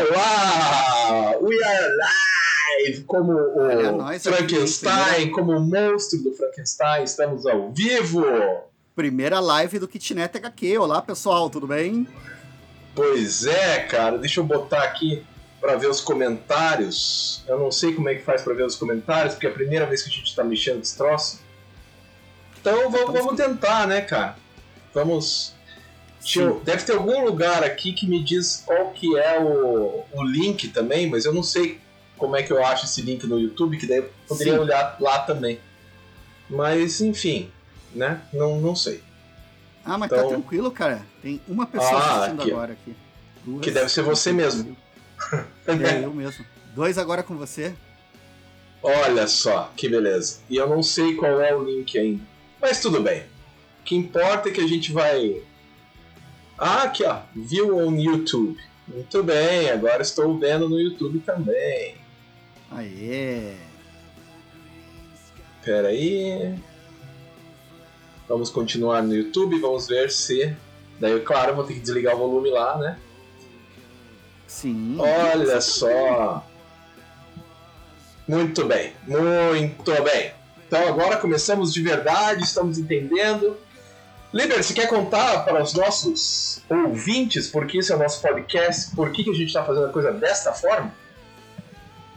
Olá! We are live! Como o nós Frankenstein, como o monstro do Frankenstein, estamos ao vivo! Primeira live do Kitnet HQ. Olá, pessoal, tudo bem? Pois é, cara, deixa eu botar aqui para ver os comentários. Eu não sei como é que faz para ver os comentários, porque é a primeira vez que a gente tá mexendo nesse troço. Então vamos, vamos tentar, né, cara? Vamos. Eu- deve ter algum lugar aqui que me diz qual que é o, o link também, mas eu não sei como é que eu acho esse link no YouTube, que daí eu poderia Sim. olhar lá também. Mas enfim, né? Não, não sei. Ah, mas Então- tá tranquilo, cara. Tem uma pessoa Ah, assistindo aqui. agora aqui. Duas. Que deve ser você mesmo. É, eu mesmo. Dois agora com você. Olha só, que beleza. E eu não sei qual é o link ainda. Mas tudo bem. O que importa é que a gente vai. Ah, aqui ó. View on YouTube. Muito bem, agora estou vendo no YouTube também. Aê! Pera aí. Vamos continuar no YouTube, vamos ver se. Daí, claro, vou ter que desligar o volume lá, né? Sim. Olha só. Muito bem, muito bem. Então agora começamos de verdade, estamos entendendo. Liber, você quer contar para os nossos ouvintes por que esse é o nosso podcast? Por que, que a gente está fazendo a coisa desta forma?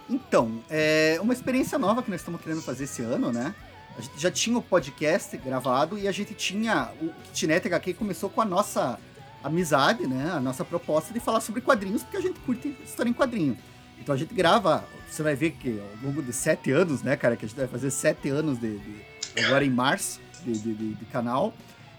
Então, é uma experiência nova que nós estamos querendo fazer esse ano, né? A gente já tinha o podcast gravado e a gente tinha. O Kitnet HQ começou com a nossa amizade, né? A nossa proposta de falar sobre quadrinhos, porque a gente curte história em quadrinho. Então a gente grava, você vai ver que ao longo de sete anos, né, cara, que a gente vai fazer sete anos de. de- agora em março de- de- de canal.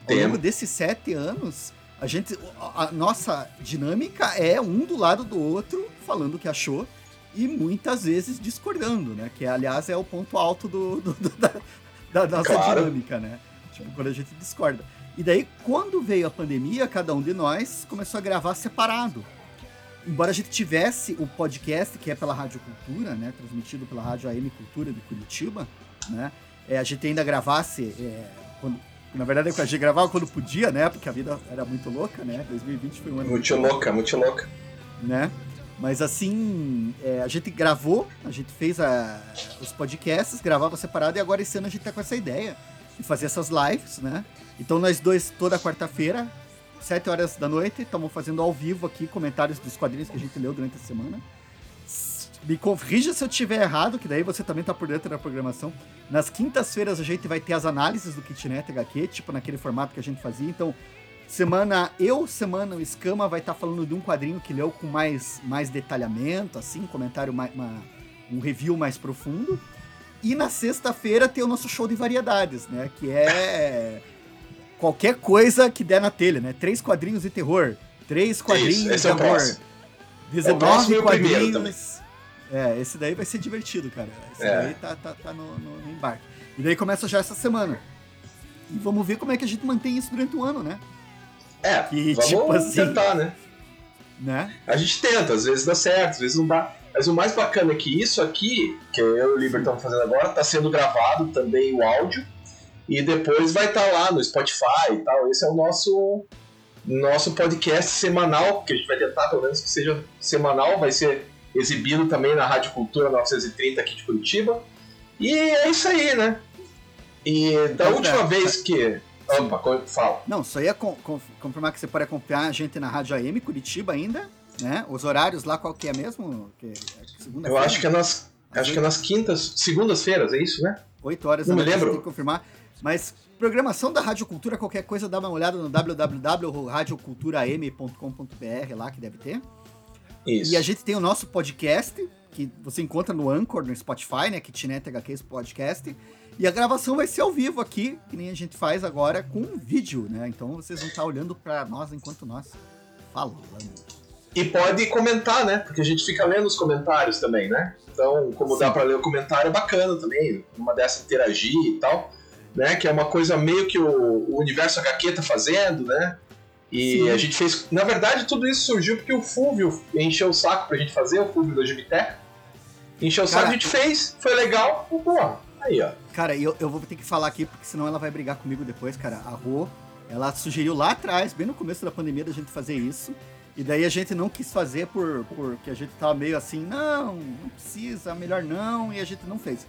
Ao longo desses sete anos, a gente. A nossa dinâmica é um do lado do outro, falando o que achou e muitas vezes discordando, né? Que aliás é o ponto alto do, do- do- da, da nossa Claro. dinâmica, né? Tipo, quando a gente discorda. E daí, quando veio a pandemia, cada um de nós começou a gravar separado. Embora a gente tivesse o podcast, que é pela Rádio Cultura, né? Transmitido pela Rádio AM Cultura de Curitiba, né? É, a gente ainda gravasse. é, quando, na verdade, a gente gravava quando podia, né? Porque a vida era muito louca, né? 2020 foi um ano Muito louca, muito louca. né? Mas assim, é, a gente gravou, a gente fez a- os podcasts, gravava separado e agora esse ano a gente tá com essa ideia de fazer essas lives, né? Então nós dois, toda quarta-feira, 7 horas da noite, estamos fazendo ao vivo aqui comentários dos quadrinhos que a gente leu durante a semana. Me corrija se eu tiver errado, que daí você também tá por dentro da programação. Nas quintas-feiras a gente vai ter as análises do Kitnet HQ, tipo naquele formato que a gente fazia. Então, Semana eu, semana o Escama vai estar falando de um quadrinho que leu com mais, mais detalhamento, assim, comentário mais, uma- um review mais profundo. E na sexta-feira tem o nosso show de variedades, né? Que é qualquer coisa que der na telha, né? Três quadrinhos de terror, três quadrinhos esse de é amor, próximo. É o 19 próximo e o primeiro quadrinhos. É, esse daí vai ser divertido, cara. Esse É. daí tá, tá, tá no, no- no embarque. E daí começa já essa semana. E vamos ver como é que a gente mantém isso durante o ano, né? É, E, vamos tipo assim- tentar, né? né? A gente tenta, às vezes dá certo, às vezes não dá. Mas o mais bacana é que isso aqui, que eu e o Liber estamos fazendo agora, está sendo gravado também o áudio. E depois vai estar lá no Spotify e tal. Esse é o nosso, nosso podcast semanal, que a gente vai tentar pelo menos que seja semanal. Vai ser exibido também na Rádio Cultura 930 aqui de Curitiba. E é isso aí, né? E da Então, última é, vez que. Opa, fala. Não, só ia con- con- confirmar que você pode acompanhar a gente na Rádio AM Curitiba ainda, né? Os horários lá, qual que é mesmo? Que é Eu acho que é nas. Acho que é nas quintas, segundas-feiras, é isso, né? 8 horas Não da me lembro. tem que confirmar. Mas programação da Rádio Cultura, qualquer coisa, dá uma olhada no www.radioculturam.com.br lá que deve ter. Isso. E a gente tem o nosso podcast, que você encontra no Anchor, no Spotify, né? Kitnet HQs Podcast. E a gravação vai ser ao vivo aqui, que nem a gente faz agora com um vídeo, né? Então vocês vão estar olhando para nós enquanto nós falamos. E pode comentar, né? Porque a gente fica lendo os comentários também, né? Então, como dá Sim. pra ler o comentário, é bacana também. Uma dessa interagir e tal, né? Que é uma coisa meio que o, o universo HQ tá fazendo, né? E Sim. a gente fez. Na verdade, tudo isso surgiu porque o Fúvio encheu o saco pra gente fazer, o Fúvio da Gibiteca. Encheu o saco, a gente fez, foi legal. Pô, aí, ó. Cara, eu, eu vou ter que falar aqui, porque senão ela vai brigar comigo depois, cara. A Rô, ela sugeriu lá atrás, bem no começo da pandemia, da gente fazer isso. E daí a gente não quis fazer por, porque a gente tava meio assim, não, não precisa, melhor não, e a gente não fez.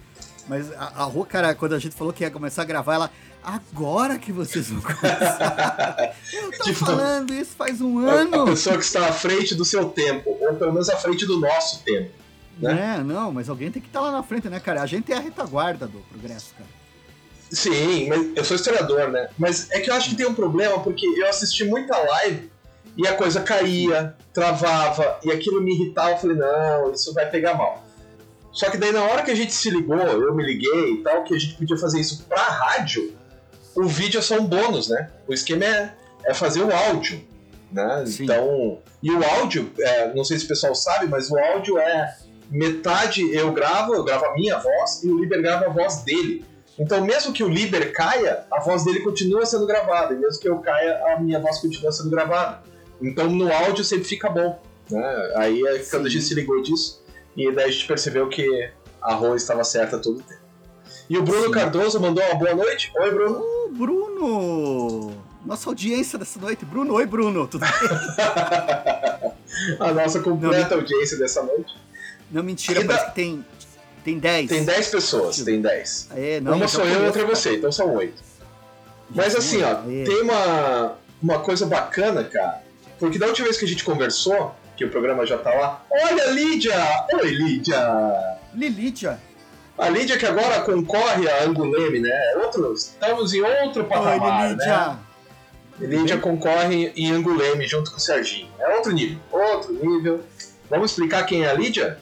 Mas a, a Rô, cara, quando a gente falou que ia começar a gravar, ela, agora que vocês vão começar. Eu tô tipo, falando isso faz um ano. A pessoa que está à frente do seu tempo, ou pelo menos à frente do nosso tempo. Né? É, não, mas alguém tem que estar tá lá na frente, né, cara? A gente é a retaguarda do progresso, cara. Sim, mas eu sou historiador, né? Mas é que eu acho que tem um problema, porque eu assisti muita live e a coisa caía, travava, e aquilo me irritava. Eu falei, não, isso vai pegar mal. Só que daí na hora que a gente se ligou, eu me liguei e tal, que a gente podia fazer isso pra rádio, o vídeo é só um bônus, né? O esquema é, é fazer o áudio, né? Sim. Então, e o áudio, é, não sei se o pessoal sabe, mas o áudio é metade eu gravo, eu gravo a minha voz e o Liber grava a voz dele. Então, mesmo que o Liber caia, a voz dele continua sendo gravada, e mesmo que eu caia, a minha voz continua sendo gravada. Então, no áudio sempre fica bom. Né? Aí, é quando a gente se ligou disso, e daí a gente percebeu que a Rô estava certa todo o tempo. E o Bruno Sim. Cardoso mandou uma boa noite. Oi, Bruno. Oh, Bruno! Nossa audiência dessa noite. Bruno, oi, Bruno. Tudo bem? a nossa completa não, audiência dessa noite. Não, mentira, da... que tem, tem 10. Tem 10 pessoas, tem 10. É, não, uma sou eu e outra é você, então são 8. Mas assim, ó, é. tem uma, uma coisa bacana, cara. Porque da última vez que a gente conversou, que o programa já tá lá. Olha, Lídia! Oi, Lídia! Lídia! A Lídia que agora concorre a Anguleme, né? Outro, estamos em outro patamar, Oi, Lídia. né? Lídia concorre em Anguleme junto com o Serginho. É outro nível, outro nível. Vamos explicar quem é a Lídia?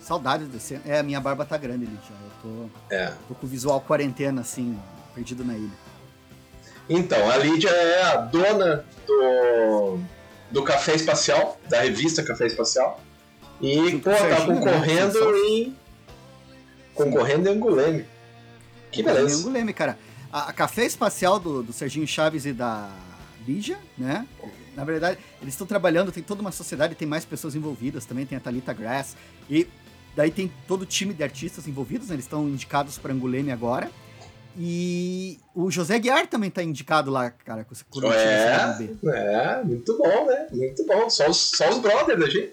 Saudades desse. É, a minha barba tá grande, Lídia. Eu tô, é. tô com o visual quarentena, assim, perdido na ilha. Então, a Lídia é a dona do, do Café Espacial, da revista Café Espacial. E, pô, tá concorrendo né? em Concorrendo em Anguleme. Que beleza. Em Anguleme, cara. A, a Café Espacial do, do Serginho Chaves e da Lígia, né? Na verdade, eles estão trabalhando, tem toda uma sociedade, tem mais pessoas envolvidas também, tem a Thalita Grass. E daí tem todo o time de artistas envolvidos, né? Eles estão indicados para Anguleme agora. E o José Guiar também tá indicado lá, cara, com o é, é, muito bom, né? Muito bom. Só os, só os brothers da gente.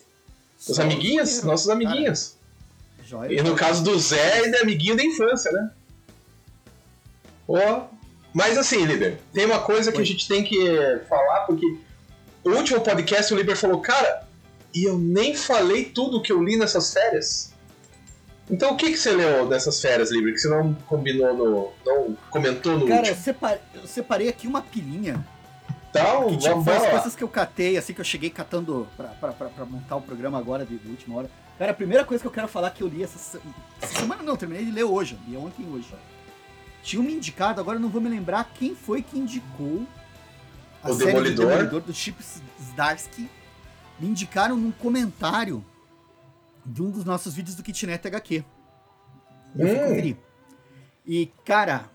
Os amiguinhos, nossos amiguinhos. Joia, e no caso do Zé, ele é amiguinho da infância, né? Oh. Mas assim, Liber, tem uma coisa que Oi. a gente tem que falar, porque o último podcast o Liber falou, cara, e eu nem falei tudo que eu li nessas férias. Então o que, que você leu dessas férias, Liber, que você não combinou no. não comentou no Cara, último? eu separei, eu separei aqui uma pilhinha. Então, que, tipo, vamos as coisas que eu catei, assim, que eu cheguei catando pra, pra, pra, pra montar o programa agora de, de última hora. Cara, a primeira coisa que eu quero falar que eu li essa, essa semana, não, terminei de ler hoje, li ontem e hoje. Tinha um indicado, agora eu não vou me lembrar quem foi que indicou a o série Demolidor. do Demolidor do Chip Zdarsky. Me indicaram num comentário de um dos nossos vídeos do Kitnet HQ. Eu hum. fui conferir. E, cara,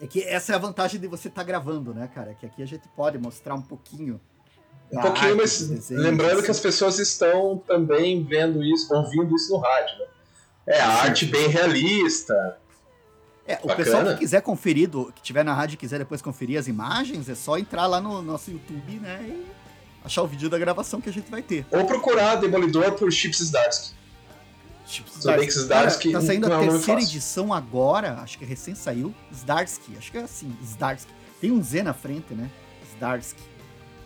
é que essa é a vantagem de você estar tá gravando, né, cara? Que aqui a gente pode mostrar um pouquinho um pouquinho, mas desenhos, lembrando assim. que as pessoas estão também vendo isso, ouvindo isso no rádio, né? É, a arte bem realista. É, o pessoal que quiser conferir, do, que tiver na rádio e quiser depois conferir as imagens, é só entrar lá no nosso YouTube, né? E achar o vídeo da gravação que a gente vai ter. Ou procurar Demolidor por Chips Zdarsky. Chips Zdarsky. Cara, tá saindo a é terceira edição agora, acho que recém saiu. Zdarsky, acho que é assim, Zdarsky. Tem um Z na frente, né? Zdarsky.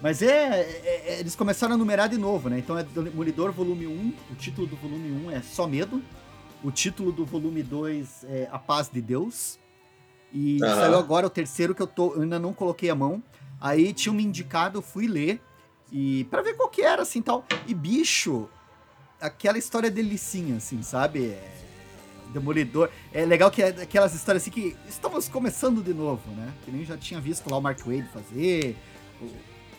Mas é, é, é, Eles começaram a numerar de novo, né? Então é Demolidor Volume 1. O título do volume 1 é Só Medo. O título do volume 2 é A Paz de Deus. E uhum. saiu agora o terceiro que eu, tô, eu ainda não coloquei a mão. Aí tinha me indicado, eu fui ler. E para ver qual que era, assim, tal. E bicho, aquela história delicinha, assim, sabe? É, Demolidor. É legal que é aquelas histórias assim que estamos começando de novo, né? Que nem já tinha visto lá o Mark Wade fazer. O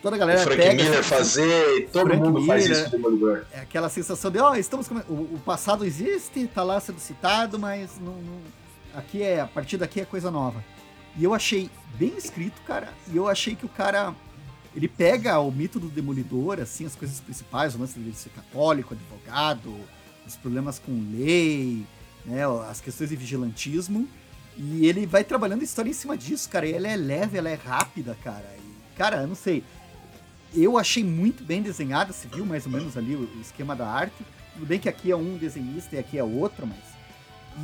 toda a galera o Frank pega. Miller assim, fazer, todo Frank mundo Miller, faz isso Demolidor. É aquela sensação de, ó, oh, estamos o, o, passado existe, tá lá sendo citado, mas não, não, aqui é a partir daqui é coisa nova. E eu achei bem escrito, cara, e eu achei que o cara ele pega o mito do demolidor, assim, as coisas principais, o lance dele ser católico, advogado, os problemas com lei, né, as questões de vigilantismo, e ele vai trabalhando a história em cima disso, cara. E ela é leve, ela é rápida, cara. E, cara, eu não sei eu achei muito bem desenhada, se viu mais ou menos ali o, esquema da arte. Tudo bem que aqui é um desenhista e aqui é outro, mas.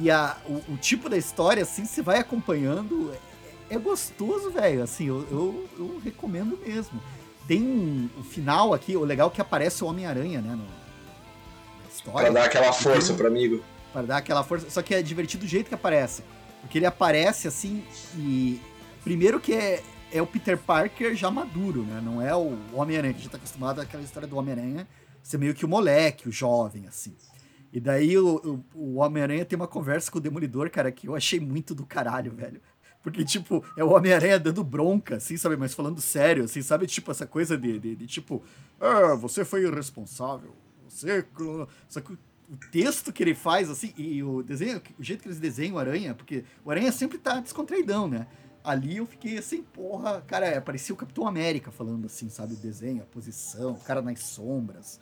E a, o, o tipo da história, assim, você vai acompanhando. É, gostoso, velho. Assim, eu, eu, eu, recomendo mesmo. Tem um, o final aqui, o legal é que aparece o Homem-Aranha, né? No, na história. Pra dar aquela força pro amigo. Para dar aquela força. Só que é divertido o jeito que aparece. Porque ele aparece assim e. Primeiro que é, é o Peter Parker já maduro, né? Não é o Homem-Aranha, que a gente tá acostumado àquela história do Homem-Aranha ser meio que o moleque, o jovem, assim. E daí o, o, o Homem-Aranha tem uma conversa com o Demolidor, cara, que eu achei muito do caralho, velho. Porque, tipo, é o Homem-Aranha dando bronca, assim, sabe? Mas falando sério, assim, sabe? Tipo, essa coisa de, de, de tipo, ah, você foi irresponsável. Você. Só que o texto que ele faz, assim, e o desenho, o jeito que eles desenham o Aranha, porque o Aranha sempre tá descontraidão, né? Ali eu fiquei assim, porra, cara, é, parecia o Capitão América falando assim, sabe? O desenho, a posição, o cara nas sombras.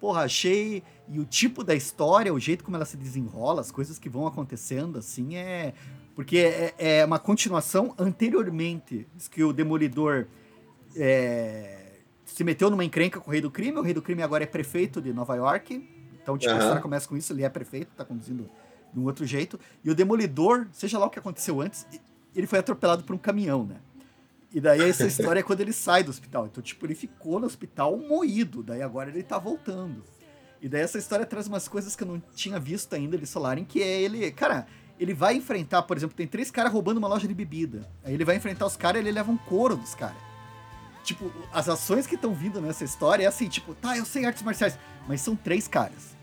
Porra, achei. E o tipo da história, o jeito como ela se desenrola, as coisas que vão acontecendo, assim, é. Porque é, é uma continuação anteriormente. Diz que o Demolidor é, se meteu numa encrenca com o Rei do Crime. O Rei do Crime agora é prefeito de Nova York. Então, tipo, uhum. a história começa com isso, ele é prefeito, tá conduzindo de um outro jeito. E o Demolidor, seja lá o que aconteceu antes, ele foi atropelado por um caminhão, né? E daí essa história é quando ele sai do hospital. Então, tipo, ele ficou no hospital moído. Daí agora ele tá voltando. E daí essa história traz umas coisas que eu não tinha visto ainda eles falarem, que é ele. Cara, ele vai enfrentar, por exemplo, tem três caras roubando uma loja de bebida. Aí ele vai enfrentar os caras e ele leva um couro dos caras. Tipo, as ações que estão vindo nessa história é assim, tipo, tá, eu sei artes marciais, mas são três caras.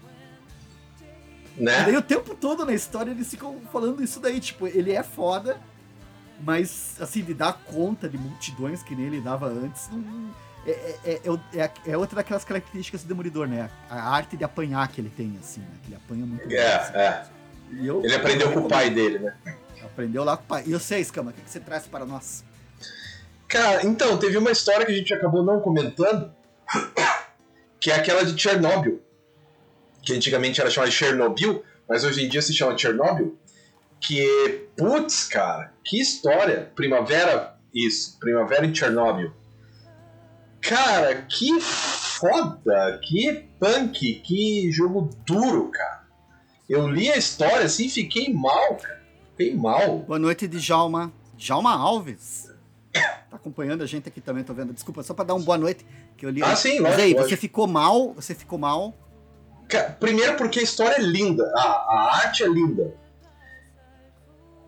Né? E daí o tempo todo na história eles ficam falando isso daí, tipo, ele é foda, mas, assim, de dar conta de multidões que nem ele dava antes, não, é, é, é, é, outra daquelas características do Demolidor, né? A arte de apanhar que ele tem, assim, né? Que ele apanha muito bem. É, assim. é. Eu, ele aprendeu com o pai dele, né? Aprendeu lá com o pai. E você, Escama, o que, você traz para nós? Cara, então, teve uma história que a gente acabou não comentando, que é aquela de Chernobyl. Que antigamente era chamada de Chernobyl, mas hoje em dia se chama Chernobyl. Que, putz, cara, que história! Primavera, isso, Primavera em Chernobyl. Cara, que foda, que punk, que jogo duro, cara. Eu li a história assim e fiquei mal, cara. Fiquei mal. Boa noite, Djalma. Djalma Alves. Tá acompanhando a gente aqui também, tô vendo. Desculpa, só pra dar uma boa noite. Que eu li. Ah, sim, Mas lógico, aí, lógico. você ficou mal? Você ficou mal? Primeiro porque a história é linda, a, a arte é linda.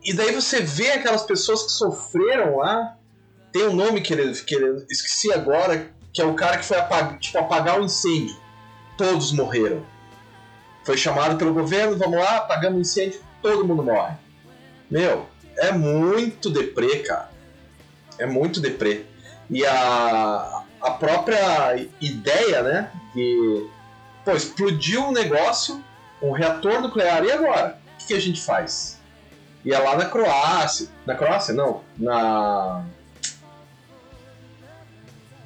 E daí você vê aquelas pessoas que sofreram lá. Tem um nome que ele, que ele esqueci agora, que é o cara que foi apagar, tipo, apagar o um incêndio. Todos morreram. Foi chamado pelo governo, vamos lá, apagando o incêndio, todo mundo morre. Meu, é muito deprê, cara. É muito deprê. E a, a própria ideia, né, de pô, explodiu um negócio, um reator nuclear, e agora? O que, que a gente faz? E é lá na Croácia. Na Croácia, não. Na.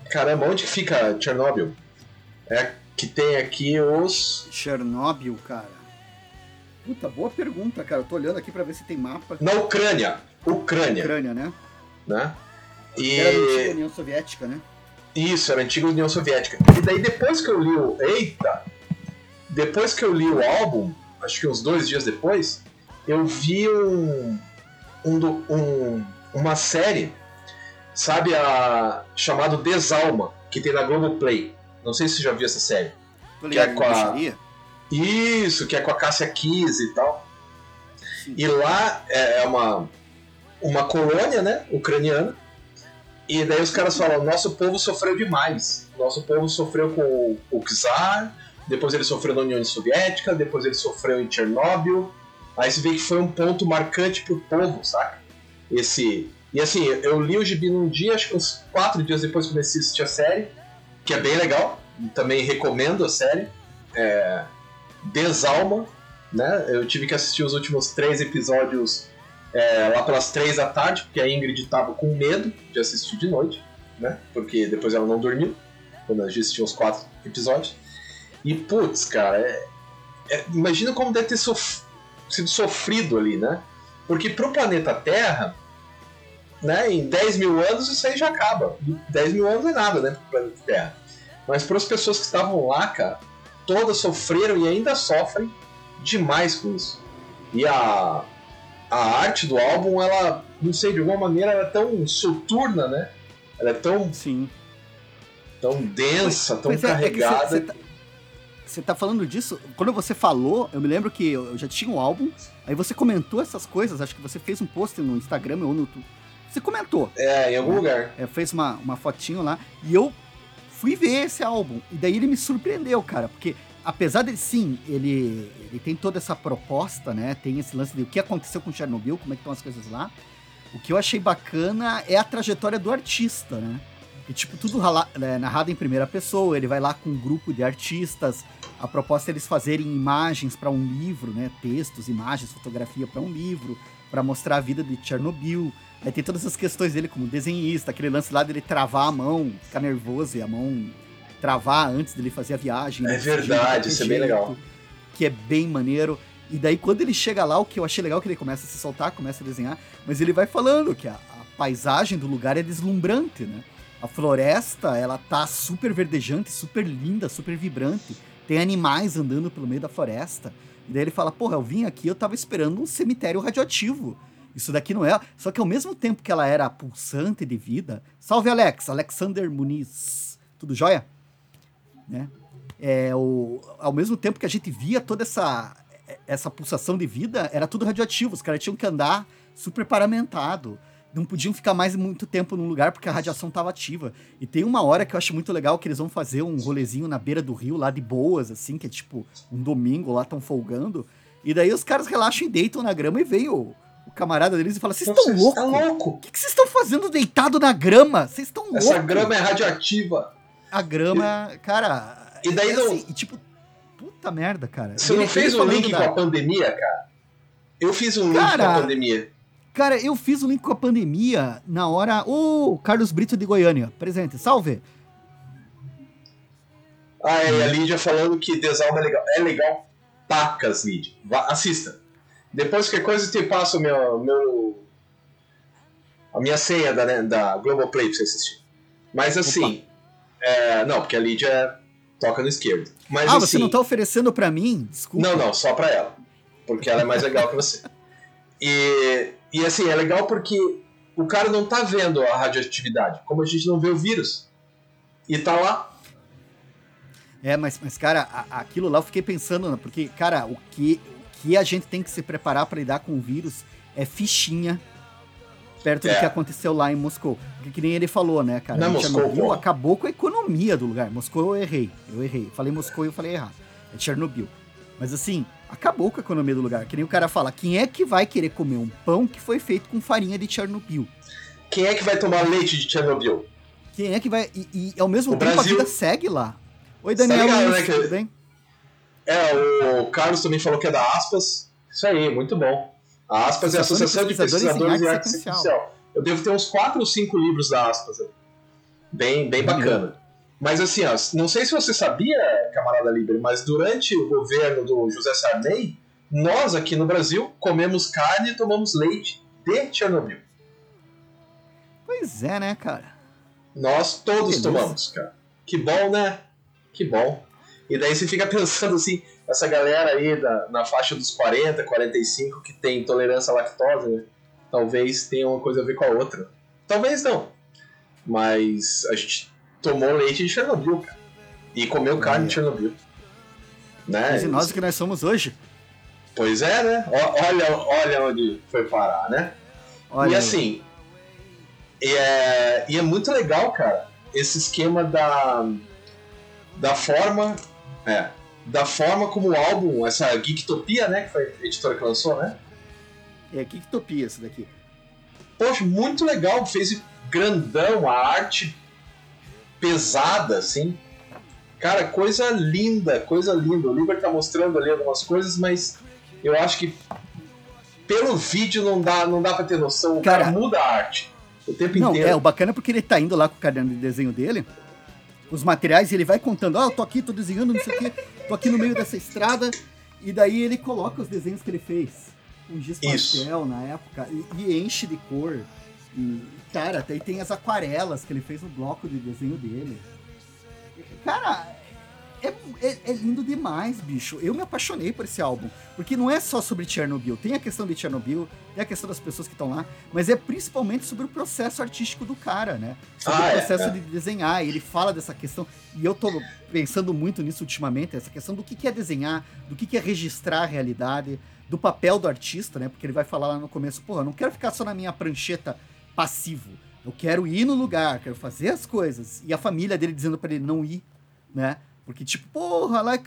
Caramba, onde que fica Chernobyl? É que tem aqui os. Chernobyl, cara. Puta, boa pergunta, cara. Eu tô olhando aqui pra ver se tem mapa. Na Ucrânia. Ucrânia. Ucrânia, né? Né? E... Era a antiga União Soviética, né? Isso, era a antiga União Soviética. E daí depois que eu li o. Eita! Depois que eu li o álbum, acho que uns dois dias depois, eu vi um, um, um uma série, sabe, a chamado Desalma, que tem na Globoplay. Não sei se você já viu essa série. que é com a... Isso, que é com a Cássia Kiss e tal. Sim. E lá é, é uma, uma colônia, né, ucraniana. E daí os caras falam, nosso povo sofreu demais. Nosso povo sofreu com o, czar, depois ele sofreu na União Soviética, depois ele sofreu em Chernobyl, Aí você vê que foi um ponto marcante pro povo, saca? Esse. E assim, eu li o gibi num dia, acho que uns quatro dias depois comecei a assistir a série, que é bem legal. Também recomendo a série. É... Desalma, né? Eu tive que assistir os últimos três episódios é, lá pelas três da tarde, porque a Ingrid tava com medo de assistir de noite, né? Porque depois ela não dormiu, quando a gente assistiu os quatro episódios. E putz, cara, é... É... imagina como deve ter sofrido sido sofrido ali, né? Porque pro planeta Terra, né? Em 10 mil anos isso aí já acaba. 10 mil anos não é nada, né? Pro planeta Terra. Mas para as pessoas que estavam lá, cara, todas sofreram e ainda sofrem demais com isso. E a, a arte do álbum, ela, não sei, de alguma maneira, ela é tão soturna, né? Ela é tão. Sim. Tão densa, tão carregada. É, é você, você tá falando disso? Quando você falou, eu me lembro que eu já tinha um álbum, aí você comentou essas coisas, acho que você fez um post no Instagram ou no YouTube. Você comentou. É, em algum né? lugar. É, fez uma, uma fotinho lá, e eu fui ver esse álbum. E daí ele me surpreendeu, cara, porque apesar de sim, ele, ele tem toda essa proposta, né? Tem esse lance de o que aconteceu com Chernobyl, como é que estão as coisas lá. O que eu achei bacana é a trajetória do artista, né? E, tipo, tudo rala, é, narrado em primeira pessoa, ele vai lá com um grupo de artistas. A proposta é eles fazerem imagens para um livro, né? Textos, imagens, fotografia para um livro, para mostrar a vida de Chernobyl. Aí tem todas as questões dele como desenhista, aquele lance lá dele travar a mão, ficar nervoso e a mão travar antes dele fazer a viagem. É né? verdade, isso é bem legal. Que é bem maneiro. E daí, quando ele chega lá, o que eu achei legal é que ele começa a se soltar, começa a desenhar, mas ele vai falando que a, a paisagem do lugar é deslumbrante, né? A floresta, ela tá super verdejante, super linda, super vibrante. Tem animais andando pelo meio da floresta. E daí ele fala: Porra, eu vim aqui, eu tava esperando um cemitério radioativo. Isso daqui não é. Só que ao mesmo tempo que ela era pulsante de vida. Salve, Alex! Alexander Muniz. Tudo jóia? Né? É, o, ao mesmo tempo que a gente via toda essa, essa pulsação de vida, era tudo radioativo. Os caras tinham que andar super paramentado. Não podiam ficar mais muito tempo num lugar porque a radiação estava ativa. E tem uma hora que eu acho muito legal que eles vão fazer um rolezinho na beira do rio, lá de boas, assim, que é tipo um domingo lá, estão folgando. E daí os caras relaxam e deitam na grama e veio camarada deles e fala: Vocês estão loucos? Tá louco? O que vocês estão fazendo deitado na grama? Vocês estão loucos? Essa grama é radioativa. A grama, cara. E daí é não. Assim, e, tipo, puta merda, cara. Você ele, não fez o um link da... com a pandemia, cara? Eu fiz um link com a pandemia. Cara, eu fiz o um link com a pandemia na hora. Ô, oh, Carlos Brito de Goiânia, presente, salve! Ah, é, a Lídia falando que Desalma é legal. É legal, pacas, Lídia. Vá, assista. Depois que coisa te passo meu, meu. a minha senha da, né, da Globoplay pra você assistir. Mas assim. É, não, porque a Lídia toca no esquerdo. Mas, ah, assim, você não tá oferecendo para mim? Desculpa. Não, não, só para ela. Porque ela é mais legal que você. E, e assim, é legal porque o cara não tá vendo a radioatividade, como a gente não vê o vírus. E tá lá. É, mas, mas cara, aquilo lá eu fiquei pensando, né, porque, cara, o que, que a gente tem que se preparar para lidar com o vírus é fichinha perto é. do que aconteceu lá em Moscou. Porque que nem ele falou, né, cara? Não, Chernobyl acabou com a economia do lugar. Moscou eu errei. Eu errei. Falei Moscou e eu falei errado. É Chernobyl. Mas assim, acabou com a economia do lugar. Que nem o cara fala, quem é que vai querer comer um pão que foi feito com farinha de Chernobyl? Quem é que vai tomar leite de Chernobyl? Quem é que vai. E, e ao mesmo o tempo Brasil... a vida segue lá. Oi, Daniel, tá ligado, né, que... tudo bem? É, o Carlos também falou que é da Aspas. Isso aí, muito bom. A Aspas é a Associação de Pesquisadores em Arte Sequencial. Eu devo ter uns 4 ou 5 livros da Aspas. Bem, bem bacana. Mas assim, ó, não sei se você sabia, camarada Libre, mas durante o governo do José Sarney, nós aqui no Brasil comemos carne e tomamos leite de Chernobyl. Pois é, né, cara? Nós todos tomamos, cara. Que bom, né? Que bom. E daí você fica pensando assim, essa galera aí da, na faixa dos 40, 45 que tem intolerância à lactose, né? Talvez tenha uma coisa a ver com a outra. Talvez não. Mas a gente tomou leite de Chernobyl, cara. E comeu carne de Chernobyl. Né? E nós que nós somos hoje. Pois é, né? Olha, olha onde foi parar, né? Olha e assim, e é, e é muito legal, cara, esse esquema da, da forma. É, da forma como o álbum, essa Geektopia, né? Que foi a editora que lançou, né? É Geektopia essa daqui. Poxa, muito legal, fez grandão, a arte pesada, assim. Cara, coisa linda, coisa linda. O Liber tá mostrando ali algumas coisas, mas eu acho que pelo vídeo não dá, não dá pra ter noção. O cara, cara muda a arte o tempo não, inteiro. É, o bacana é porque ele tá indo lá com o caderno de desenho dele os materiais e ele vai contando, ó, oh, tô aqui, tô desenhando, não sei o quê, tô aqui no meio dessa estrada, e daí ele coloca os desenhos que ele fez, com giz pastel na época, e, e, enche de cor. E, cara, até tem as aquarelas que ele fez no bloco de desenho dele. Cara, é, é, é, lindo demais, bicho. Eu me apaixonei por esse álbum. Porque não é só sobre Chernobyl. Tem a questão de Chernobyl, tem a questão das pessoas que estão lá, mas é principalmente sobre o processo artístico do cara, né? Sobre ah, o é, processo é, de desenhar. Ele fala dessa questão. E eu tô pensando muito nisso ultimamente, essa questão do que, é desenhar, do que, é registrar a realidade, do papel do artista, né? Porque ele vai falar lá no começo, porra, eu não quero ficar só na minha prancheta passivo. Eu quero ir no lugar, quero fazer as coisas. E a família dele dizendo para ele não ir, né? Porque, tipo, porra, lá é,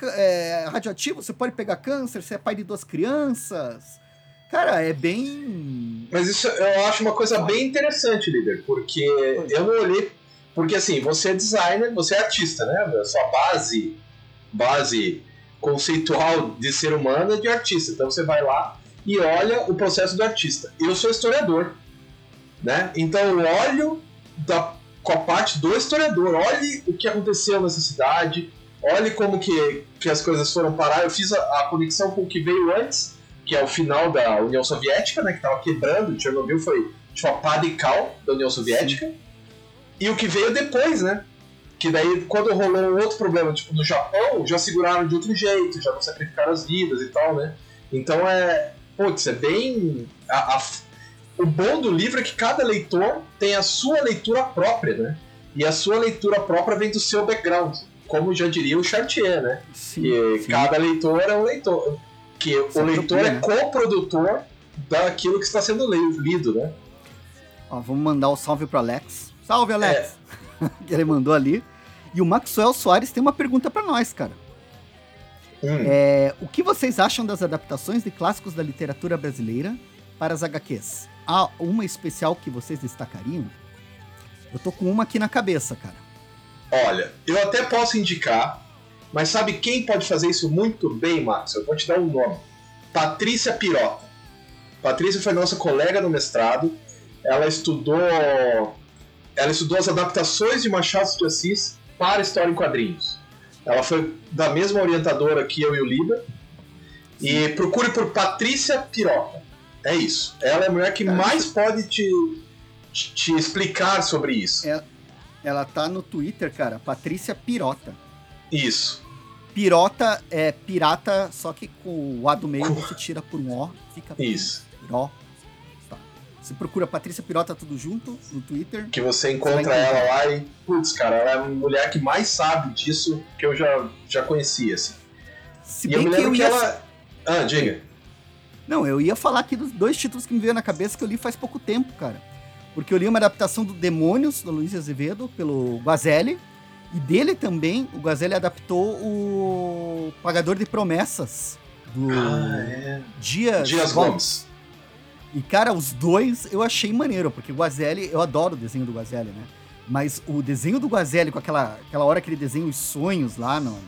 é radioativo, você pode pegar câncer, você é pai de duas crianças. Cara, é bem. Mas isso eu acho uma coisa bem interessante, líder, porque eu não olhei. Porque assim, você é designer, você é artista, né? A sua base, base conceitual de ser humano é de artista. Então você vai lá e olha o processo do artista. Eu sou historiador, né? Então eu olho da, com a parte do historiador, olhe o que aconteceu nessa cidade, olhe como que, que as coisas foram parar. Eu fiz a, a, conexão com o que veio antes, que é o final da União Soviética, né, que estava quebrando. Chernobyl foi tipo a pá de cal da União Soviética. Sim. E o que veio depois, né? Que daí, quando rolou um outro problema, tipo, no Japão, já seguraram de outro jeito, já não sacrificaram as vidas e tal, né? Então é. Putz, é bem. A, a, o bom do livro é que cada leitor tem a sua leitura própria, né? E a sua leitura própria vem do seu background como já diria o Chartier, né? Sim, que sim. cada leitor é um leitor. Que o leitor é coprodutor daquilo que está sendo lido, né? Ó, vamos mandar o um salve pro Alex. Salve, Alex! É. ele mandou ali. E o Maxwell Soares tem uma pergunta para nós, cara. Hum. É, o que vocês acham das adaptações de clássicos da literatura brasileira para as HQs? Há uma especial que vocês destacariam? Eu tô com uma aqui na cabeça, cara. Olha, eu até posso indicar, mas sabe quem pode fazer isso muito bem, Max? Eu vou te dar um nome. Patrícia Pirota. Patrícia foi nossa colega no mestrado. Ela estudou, ela estudou as adaptações de Machado de Assis para história em quadrinhos. Ela foi da mesma orientadora que eu e o Lida. E procure por Patrícia Pirota. É isso. Ela é a mulher que mais pode te, te explicar sobre isso. É ela tá no Twitter, cara, Patrícia Pirota. Isso. Pirota é pirata, só que com o A do meio você tira por um O, fica Isso. Piró. Tá. Você procura Patrícia Pirota tudo junto no Twitter. Que você encontra você ela lá e, putz, cara, ela é a mulher que mais sabe disso que eu já, já conhecia, assim. Se e eu me lembro que, que ia... ela. Ah, diga. Não, eu ia falar aqui dos dois títulos que me veio na cabeça que eu li faz pouco tempo, cara. Porque eu li uma adaptação do Demônios, do Luiz Azevedo, pelo Guazelli. E dele também, o Guazelli adaptou o Pagador de Promessas, do ah, é. Dias, Dias Gomes. Gomes. E, cara, os dois eu achei maneiro, porque o Guazelli, eu adoro o desenho do Guazelli, né? Mas o desenho do Guazelli, com aquela, aquela hora que ele desenha os sonhos lá no, no,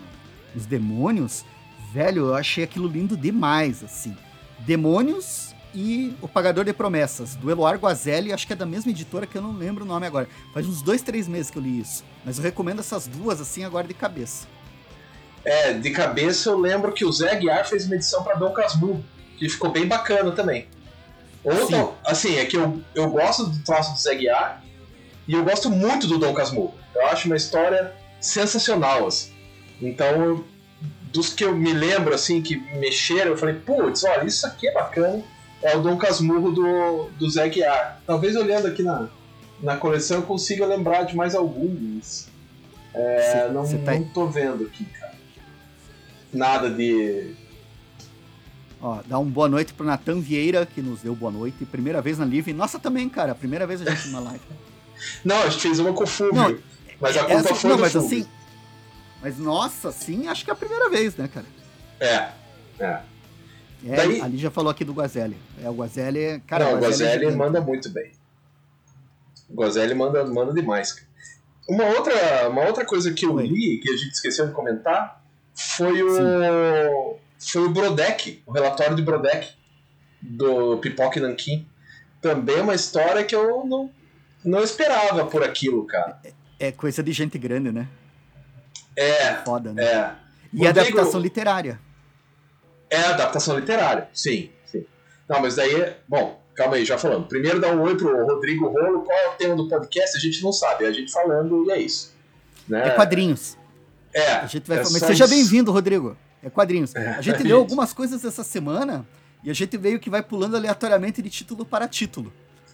nos demônios, velho, eu achei aquilo lindo demais, assim. Demônios e O Pagador de Promessas, do Eloar Guazelli, acho que é da mesma editora que eu não lembro o nome agora. Faz uns dois, três meses que eu li isso. Mas eu recomendo essas duas assim agora de cabeça. É, de cabeça eu lembro que o Zé Guiar fez uma edição para Dom Casmurro, que ficou bem bacana também. Outra, assim, é que eu, eu gosto do traço do Zé Guiar e eu gosto muito do Dom Casmurro. Eu acho uma história sensacional, assim. Então, dos que eu me lembro, assim, que mexeram, eu falei, putz, olha, isso aqui é bacana é o Dom Casmurro do, do Zé Guiar. Talvez olhando aqui na, na coleção eu consiga lembrar de mais alguns. É, cê, não, cê tá... não tô vendo aqui, cara. Nada de. Ó, dá uma boa noite pro Natan Vieira, que nos deu boa noite. Primeira vez na live. Nossa, também, cara. Primeira vez a gente na live. não, a gente fez uma com o mas a culpa essa, foi não, mas assim. Mas nossa, sim, acho que é a primeira vez, né, cara? É, é. É, Daí... Ali já falou aqui do Guazelli. É, o Guazelli, cara, Não, o Guazelli, manda muito bem. O Guazelli manda, manda demais. Uma outra, uma outra coisa que eu li, que a gente esqueceu de comentar, foi o, foi o Brodeck, o relatório de Brodeck, do Pipoque Nankin. Também é uma história que eu não, não esperava por aquilo, cara. É, é coisa de gente grande, né? É. Foda, né? É. E adaptação literária. É adaptação literária, sim, sim. Não, mas daí, bom, calma aí, já falando. Primeiro dá um oi pro Rodrigo Rolo. Qual é o tema do podcast? A gente não sabe, é a gente falando e é isso. Né? É quadrinhos. É. A gente vai é Mas seja bem-vindo, Rodrigo. É quadrinhos. É, a gente é leu isso. algumas coisas essa semana e a gente veio que vai pulando aleatoriamente de título para título.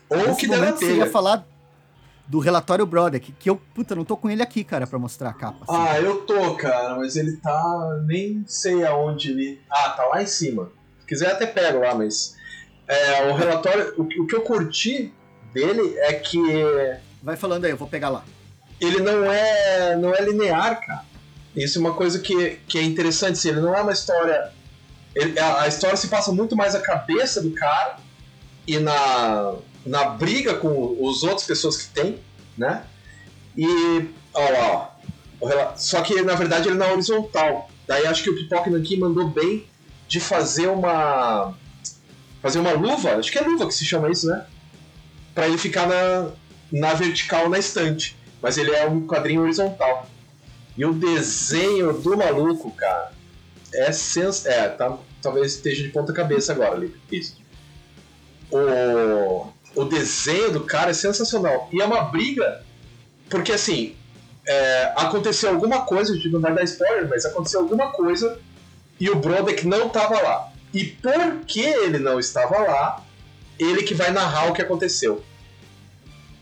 Ou Nesse que der na momento você ia telha. falar do relatório Broderick, que eu, puta, não tô com ele aqui, cara, pra mostrar a capa. assim. Ah, eu tô, cara, mas ele tá. Nem sei aonde ele. Ah, tá lá em cima. Se quiser até pego lá, mas. É, o relatório. O, que- o que eu curti dele é que Vai falando aí, eu vou pegar lá. ele não é. não é linear, cara. Isso é uma coisa que, que é interessante, assim, ele não é uma história. ele- a, a história se passa muito mais na cabeça do cara e na, na briga com os outras pessoas que tem, né? E. Ó lá, ó. Só que na verdade ele é horizontal. Daí acho que o Pipoca Nankin mandou bem de fazer uma. Fazer uma luva, acho que é luva que se chama isso, né? Pra ele ficar na, na vertical na estante. Mas ele é um quadrinho horizontal. E o desenho do maluco, cara, é sens... É, tá, talvez esteja de ponta cabeça agora ali. Isso. O, o desenho do cara é sensacional. E é uma briga, porque assim, é, aconteceu alguma coisa, a gente não vai dar spoiler, mas aconteceu alguma coisa e o Brodek não tava lá. E porque ele não estava lá, ele que vai narrar o que aconteceu.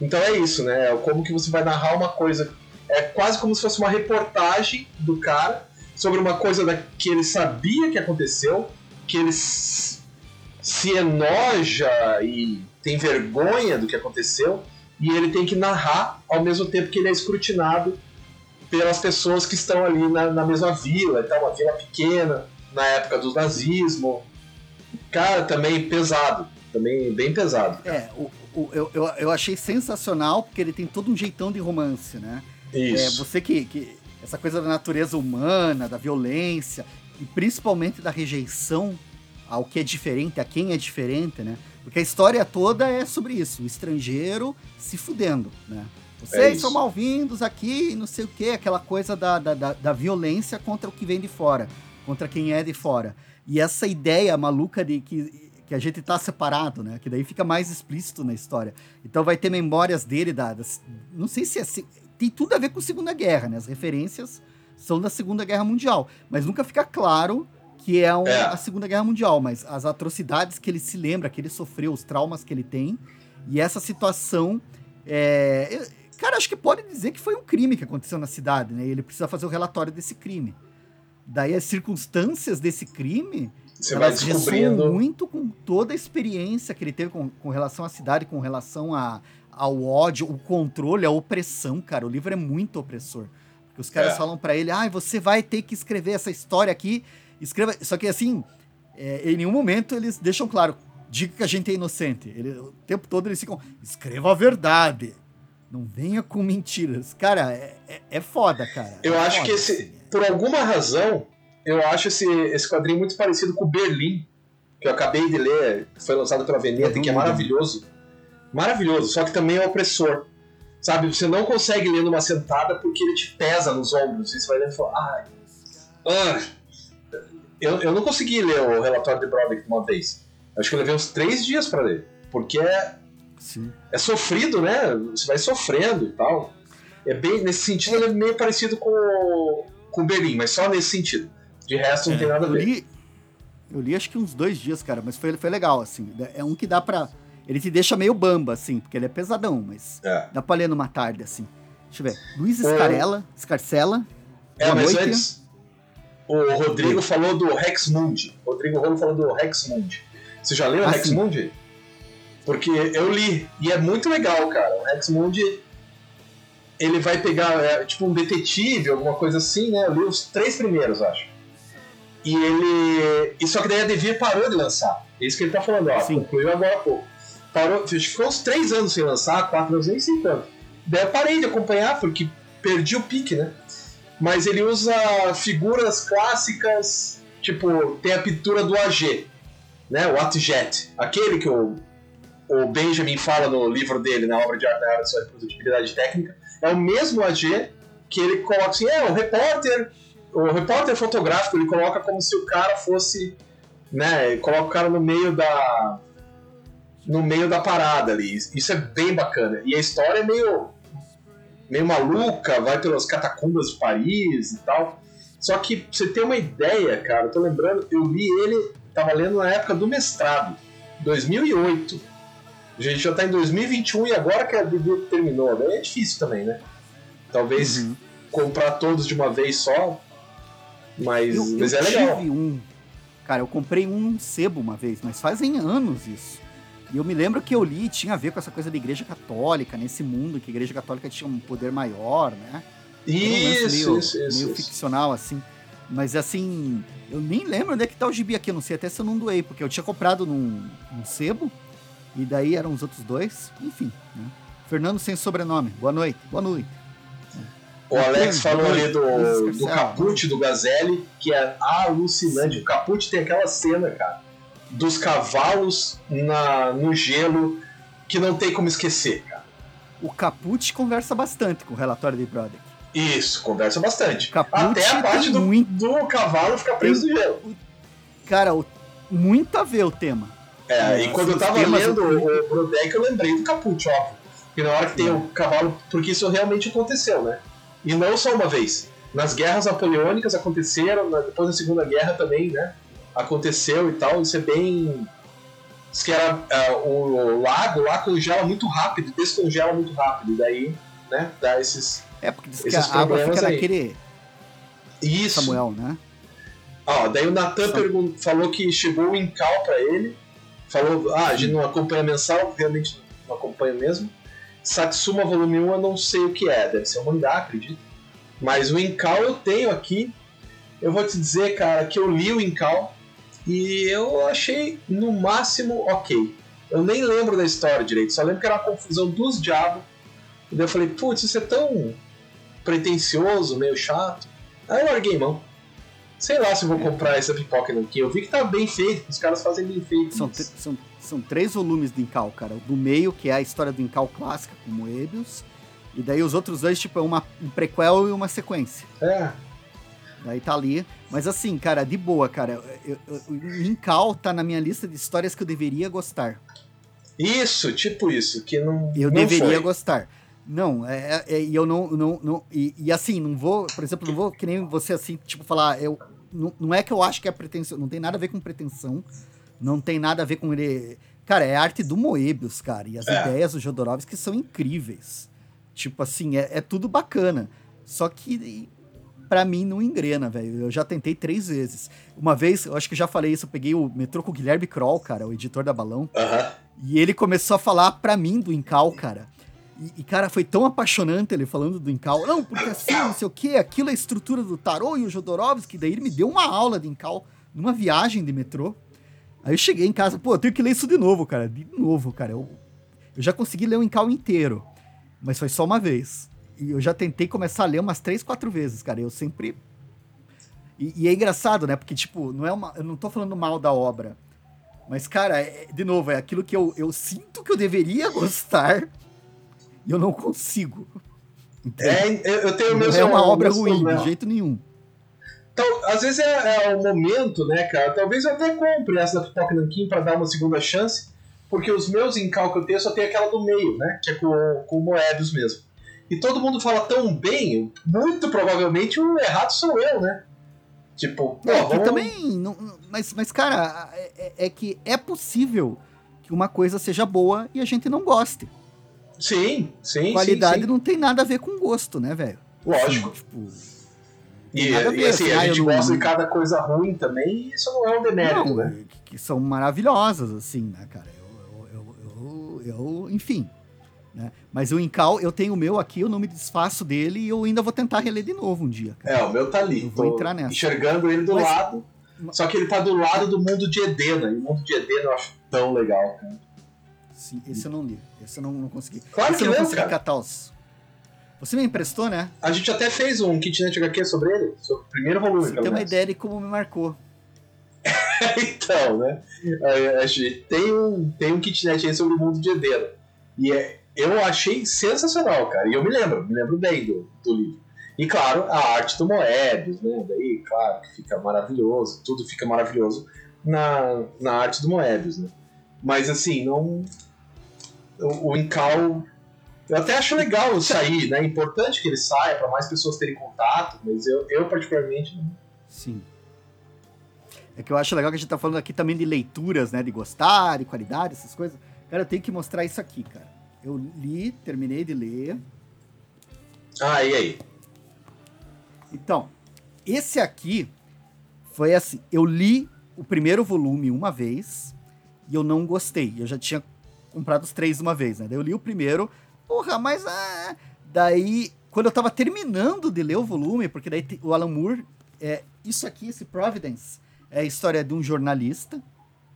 Então é isso, né? É como que você vai narrar uma coisa. É quase como se fosse uma reportagem do cara sobre uma coisa da- que ele sabia que aconteceu, que ele se enoja e tem vergonha do que aconteceu, e ele tem que narrar ao mesmo tempo que ele é escrutinado pelas pessoas que estão ali na, na mesma vila, então uma vila pequena, na época do nazismo. Cara, também pesado, também bem pesado. É, o, o- eu, eu, eu achei sensacional, porque ele tem todo um jeitão de romance, né? É, Isso. você que, que. Essa coisa da natureza humana, da violência, e principalmente da rejeição ao que é diferente, a quem é diferente, né? Porque a história toda é sobre isso, o estrangeiro se fudendo, né? Vocês isso. são mal-vindos aqui, não sei o quê, aquela coisa da, da, da, da violência contra o que vem de fora, contra quem é de fora. E essa ideia maluca de que, que a gente tá separado, né? Que daí fica mais explícito na história. Então vai ter memórias dele, da, das, não sei se é, se- tem tudo a ver com a Segunda Guerra, né? As referências são da Segunda Guerra Mundial, mas nunca fica claro que é, um- É. a Segunda Guerra Mundial, mas as atrocidades que ele se lembra, que ele sofreu, os traumas que ele tem, e essa situação, é, cara, acho que pode dizer que foi um crime que aconteceu na cidade, né? E ele precisa fazer o relatório desse crime. Daí as circunstâncias desse crime Você vai elas ressoam descobrindo. muito com toda a experiência que ele teve com, com relação à cidade, com relação a, ao ódio, o controle, a opressão, cara. O livro é muito opressor. Porque os caras É. falam pra ele, ah, você vai ter que escrever essa história aqui, escreva. Só que assim, é, em nenhum momento eles deixam claro, diga que a gente é inocente. Ele- o tempo todo eles ficam, escreva a verdade. Não venha com mentiras. Cara, é, é, é foda, cara. Eu É acho foda, que esse, assim. por alguma razão, eu acho esse, esse quadrinho muito parecido com o Berlim, que eu acabei de ler, foi lançado pela Veneta, que é maravilhoso. Maravilhoso, só que também é opressor. Sabe, você não consegue ler numa sentada porque ele te pesa nos ombros. E você vai lendo e fala, ai. ah." Eu, eu não consegui ler o relatório de Broderick de uma vez. Acho que eu levei uns três dias pra ler. Porque é, Sim. é sofrido, né? Você vai sofrendo e tal. É bem, nesse sentido, ele é meio parecido com, o- com Berlim, mas só nesse sentido. De resto, não tem nada a Eu ver. li, eu li acho que uns dois dias, cara, mas foi, foi legal, assim. É um que dá pra. Ele te deixa meio bamba, assim, porque ele é pesadão, mas É, dá pra ler numa tarde, assim. Deixa eu ver. Luiz É. Scarella, Scarcella. é mas noite. antes, o Rodrigo falou do Rex Mundi. O Rodrigo Rolo falou do Rex Mundi. Você já leu o Ah, Rex sim. Mundi? Porque eu li, e é muito legal, cara. O Rex Mundi, ele vai pegar, é, tipo, um detetive, alguma coisa assim, né? Eu li os três primeiros, acho. E ele. E só que daí a Devir parou de lançar. É isso que ele tá falando, ó. Sim. Concluiu agora há pouco. Parou, ficou uns três anos sem lançar, quatro anos, nem sei quanto. Daí eu parei de acompanhar, porque perdi o pique, né? Mas ele usa figuras clássicas, tipo, tem a pintura do AG, né? O Atjet. Aquele que o, o Benjamin fala no livro dele, na obra de arte da de sua reprodutibilidade técnica, é o mesmo AG que ele coloca assim, é, o repórter, o repórter fotográfico, ele coloca como se o cara fosse, né, ele coloca o cara no meio da no meio da parada ali. Isso é bem bacana. E a história é meio, meio maluca, vai pelas catacumbas de Paris e tal. Só que, pra você ter uma ideia, cara, eu tô lembrando, eu li ele, tava lendo na época do mestrado, 2008. A gente já tá em 2021 e agora que a Bíblia terminou, né? É difícil também, né? Talvez uhum. comprar todos de uma vez só, mas, eu, mas eu é legal. Tive um, cara, eu comprei um sebo uma vez, mas fazem anos isso. E eu me lembro que eu li tinha a ver com essa coisa da igreja católica, nesse mundo que a igreja católica tinha um poder maior, né? Isso, um meio, isso, isso, meio isso. ficcional, assim. Mas assim, eu nem lembro onde é que tá o gibi aqui, eu não sei até se eu não doei, porque eu tinha comprado num, num sebo, e daí eram os outros dois, enfim. Né? Fernando sem sobrenome, boa noite, boa noite. O Alex falou ali do, do Caput do Gazelle, que é alucinante. O Caput tem aquela cena, cara, dos cavalos na, no gelo que não tem como esquecer, cara. O Caput conversa bastante com o relatório de Broderick. Isso, conversa bastante. Até a parte do, muito... do cavalo ficar preso no gelo. Cara, muito a ver o tema. É, é e quando eu tava lendo o, o Brodeck, eu lembrei do Caput, óbvio. Que na hora que tem o cavalo, porque isso realmente aconteceu, né? E não só uma vez. Nas guerras napoleônicas aconteceram, depois da Segunda Guerra também, né? Aconteceu e tal. Isso é bem. Diz que era uh, o lago lá congela muito rápido, descongela muito rápido. Daí, né, dá esses. É, porque diz que a água fica aí. naquele. Isso. Samuel, né? Ó, daí o Natan falou que chegou o Incal pra ele. Falou, ah, a gente não acompanha mensal, realmente não acompanha mesmo. Satsuma Volume 1 eu não sei o que é, deve ser um mangá, acredito. Mas o Incal eu tenho aqui. Eu vou te dizer, cara, que eu li o Incal e eu achei no máximo ok. Eu nem lembro da história direito, só lembro que era uma confusão dos diabos. E daí eu falei, putz, isso é tão pretencioso, meio chato. Aí eu larguei mão. Sei lá se vou comprar essa pipoca aqui. Eu vi que tá bem feito, os caras fazem bem feito. São, são, são três volumes do Incal, cara. O do meio, que é a história do Incal clássica, com Moebius. E daí os outros dois, tipo, é uma, um prequel e uma sequência. É. Daí tá ali. Mas assim, cara, de boa, cara. Eu, Incal tá na minha lista de histórias que eu deveria gostar. Isso, tipo isso, que não. Eu não deveria foi. gostar. Não, é, é, e eu não. não, não e, e, assim, não vou, por exemplo, não vou que nem você assim, tipo, falar. Eu, não, não é que eu acho que é pretensão. Não tem nada a ver com pretensão. Não tem nada a ver com ele. Cara, é arte do Moebius, cara. E as É. ideias do Jodorowsky são incríveis. Tipo assim, é, é tudo bacana. Só que pra mim não engrena, velho. Eu já tentei três vezes. Uma vez, eu acho que já falei isso, eu peguei o metrô com o Guilherme Kroll, cara, o editor da Balão. E ele começou a falar pra mim do Incal, cara. E, e, cara, foi tão apaixonante ele falando do Incal. Não, porque assim, não sei o que, aquilo é a estrutura do Tarô e o Jodorowsky. Daí ele me deu uma aula de Incal numa viagem de metrô. Aí eu cheguei em casa, pô, eu tenho que ler isso de novo, cara. De novo, cara. Eu, eu já consegui ler o Incal inteiro. Mas foi só uma vez. E eu já tentei começar a ler umas três, quatro vezes, cara. Eu sempre. E, e é engraçado, né? Porque, tipo, não é uma. Eu não tô falando mal da obra. Mas, cara, é- de novo, é aquilo que eu, eu sinto que eu deveria gostar e eu não consigo. É, eu, tenho não mesmo. é uma obra ruim, problema. de jeito nenhum. Então, às vezes é, é o momento, né, cara? Talvez eu até compre essa da Pipoca Nankin pra dar uma segunda chance, porque os meus que eu tenho só tem aquela do meio, né? Que é com, com o Moebius mesmo. E todo mundo fala tão bem, muito provavelmente o errado sou eu, né? Tipo, pô, É, vamos... também. não- mas, mas, cara, é, é- é que é possível que uma coisa seja boa e a gente não goste. Sim, sim, Qualidade sim, sim. não tem nada a ver com gosto, né, velho? Lógico. Assim, tipo, E, e assim, assim, a ah, gente não- gosta de cada coisa ruim também, e isso não é um demérito, não, né? que, que são maravilhosas, assim, né, cara? Eu, eu, eu, eu- enfim. Né? Mas o Incal, eu tenho o meu aqui, eu não me desfaço dele e eu ainda vou tentar reler de novo um dia. Cara. É, o meu tá ali. Eu vou entrar nessa. Enxergando ele do Mas- lado. Só que ele tá do lado do mundo de Edena. E o mundo de Edena eu acho tão legal, cara. Sim, esse eu não li. Esse eu não, não consegui. Claro esse que eu não consegui cara. catar os. Você me emprestou, né? A gente até fez um Kitnet HQ sobre ele, sobre o primeiro volume. Você tem uma menos. ideia de como me marcou. então, né? A, a gente tem um, tem um kitnet aí sobre o mundo de Edena. E é, eu achei sensacional, cara. E eu me lembro, me lembro bem do, do livro. E claro, a arte do Moebius, né? Daí, claro, que fica maravilhoso, tudo fica maravilhoso na, na arte do Moebius, né? Mas assim, não. O, o Incal. Eu até acho legal sair, né? É importante que ele saia para mais pessoas terem contato, mas eu, eu particularmente não. Sim. É que eu acho legal que a gente tá falando aqui também de leituras, né? De gostar, de qualidade, essas coisas. Cara, eu tenho que mostrar isso aqui, cara. Eu li, terminei de ler. Ah, e aí? Então, esse aqui foi assim, eu li o primeiro volume uma vez e eu não gostei. Eu já tinha comprado os três uma vez, né? Daí eu li o primeiro, porra, mas ah, daí quando eu tava terminando de ler o volume, porque daí o Alan Moore, é, isso aqui, esse Providence, é a história de um jornalista,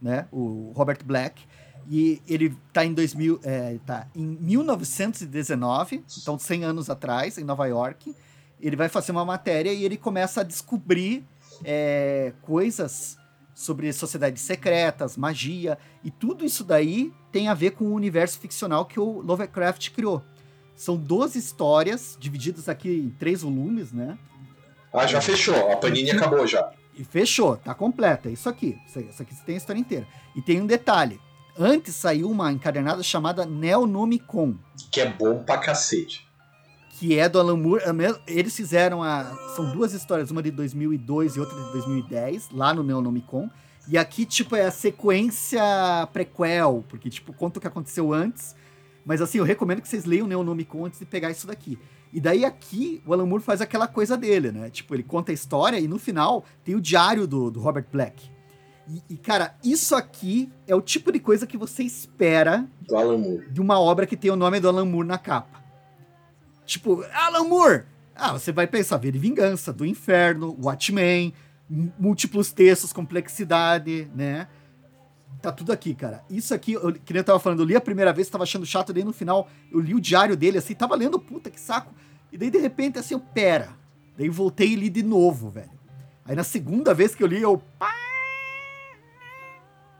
né? O Robert Black. E ele tá em 2000, é, tá em 1919, então 100 anos atrás, em Nova York. Ele vai fazer uma matéria e ele começa a descobrir é, coisas sobre sociedades secretas, magia, e tudo isso daí tem a ver com o universo ficcional que o Lovecraft criou. São 12 histórias, divididas aqui em três volumes, né? Ah, já fechou, a Panini acabou já. E fechou, tá completa, é isso aqui. Isso aqui tem a história inteira. E tem um detalhe, antes saiu uma encadernada chamada Neonomicon. Que é bom pra cacete que é do Alan Moore. É eles fizeram a. São duas histórias, uma de 2002 e outra de 2010, lá no Neonomicon. E aqui, tipo, é a sequência prequel, porque, tipo, conta o que aconteceu antes. Mas, assim, eu recomendo que vocês leiam o Neonomicon antes de pegar isso daqui. E daí aqui, o Alan Moore faz aquela coisa dele, né? Tipo, ele conta a história e no final tem o diário do, do Robert Black. E, e, cara, isso aqui é o tipo de coisa que você espera de uma obra que tem o nome do Alan Moore na capa. Tipo, Alan Moore! Ah, você vai pensar, Ver Vingança, do Inferno, Watchmen, múltiplos textos, complexidade, né? Tá tudo aqui, cara. Isso aqui, eu, que nem eu tava falando, eu li a primeira vez, tava achando chato, daí no final eu li o diário dele, assim, tava lendo, puta que saco. E daí de repente, assim, eu, pera. Daí voltei e li de novo, velho. Aí na segunda vez que eu li, eu.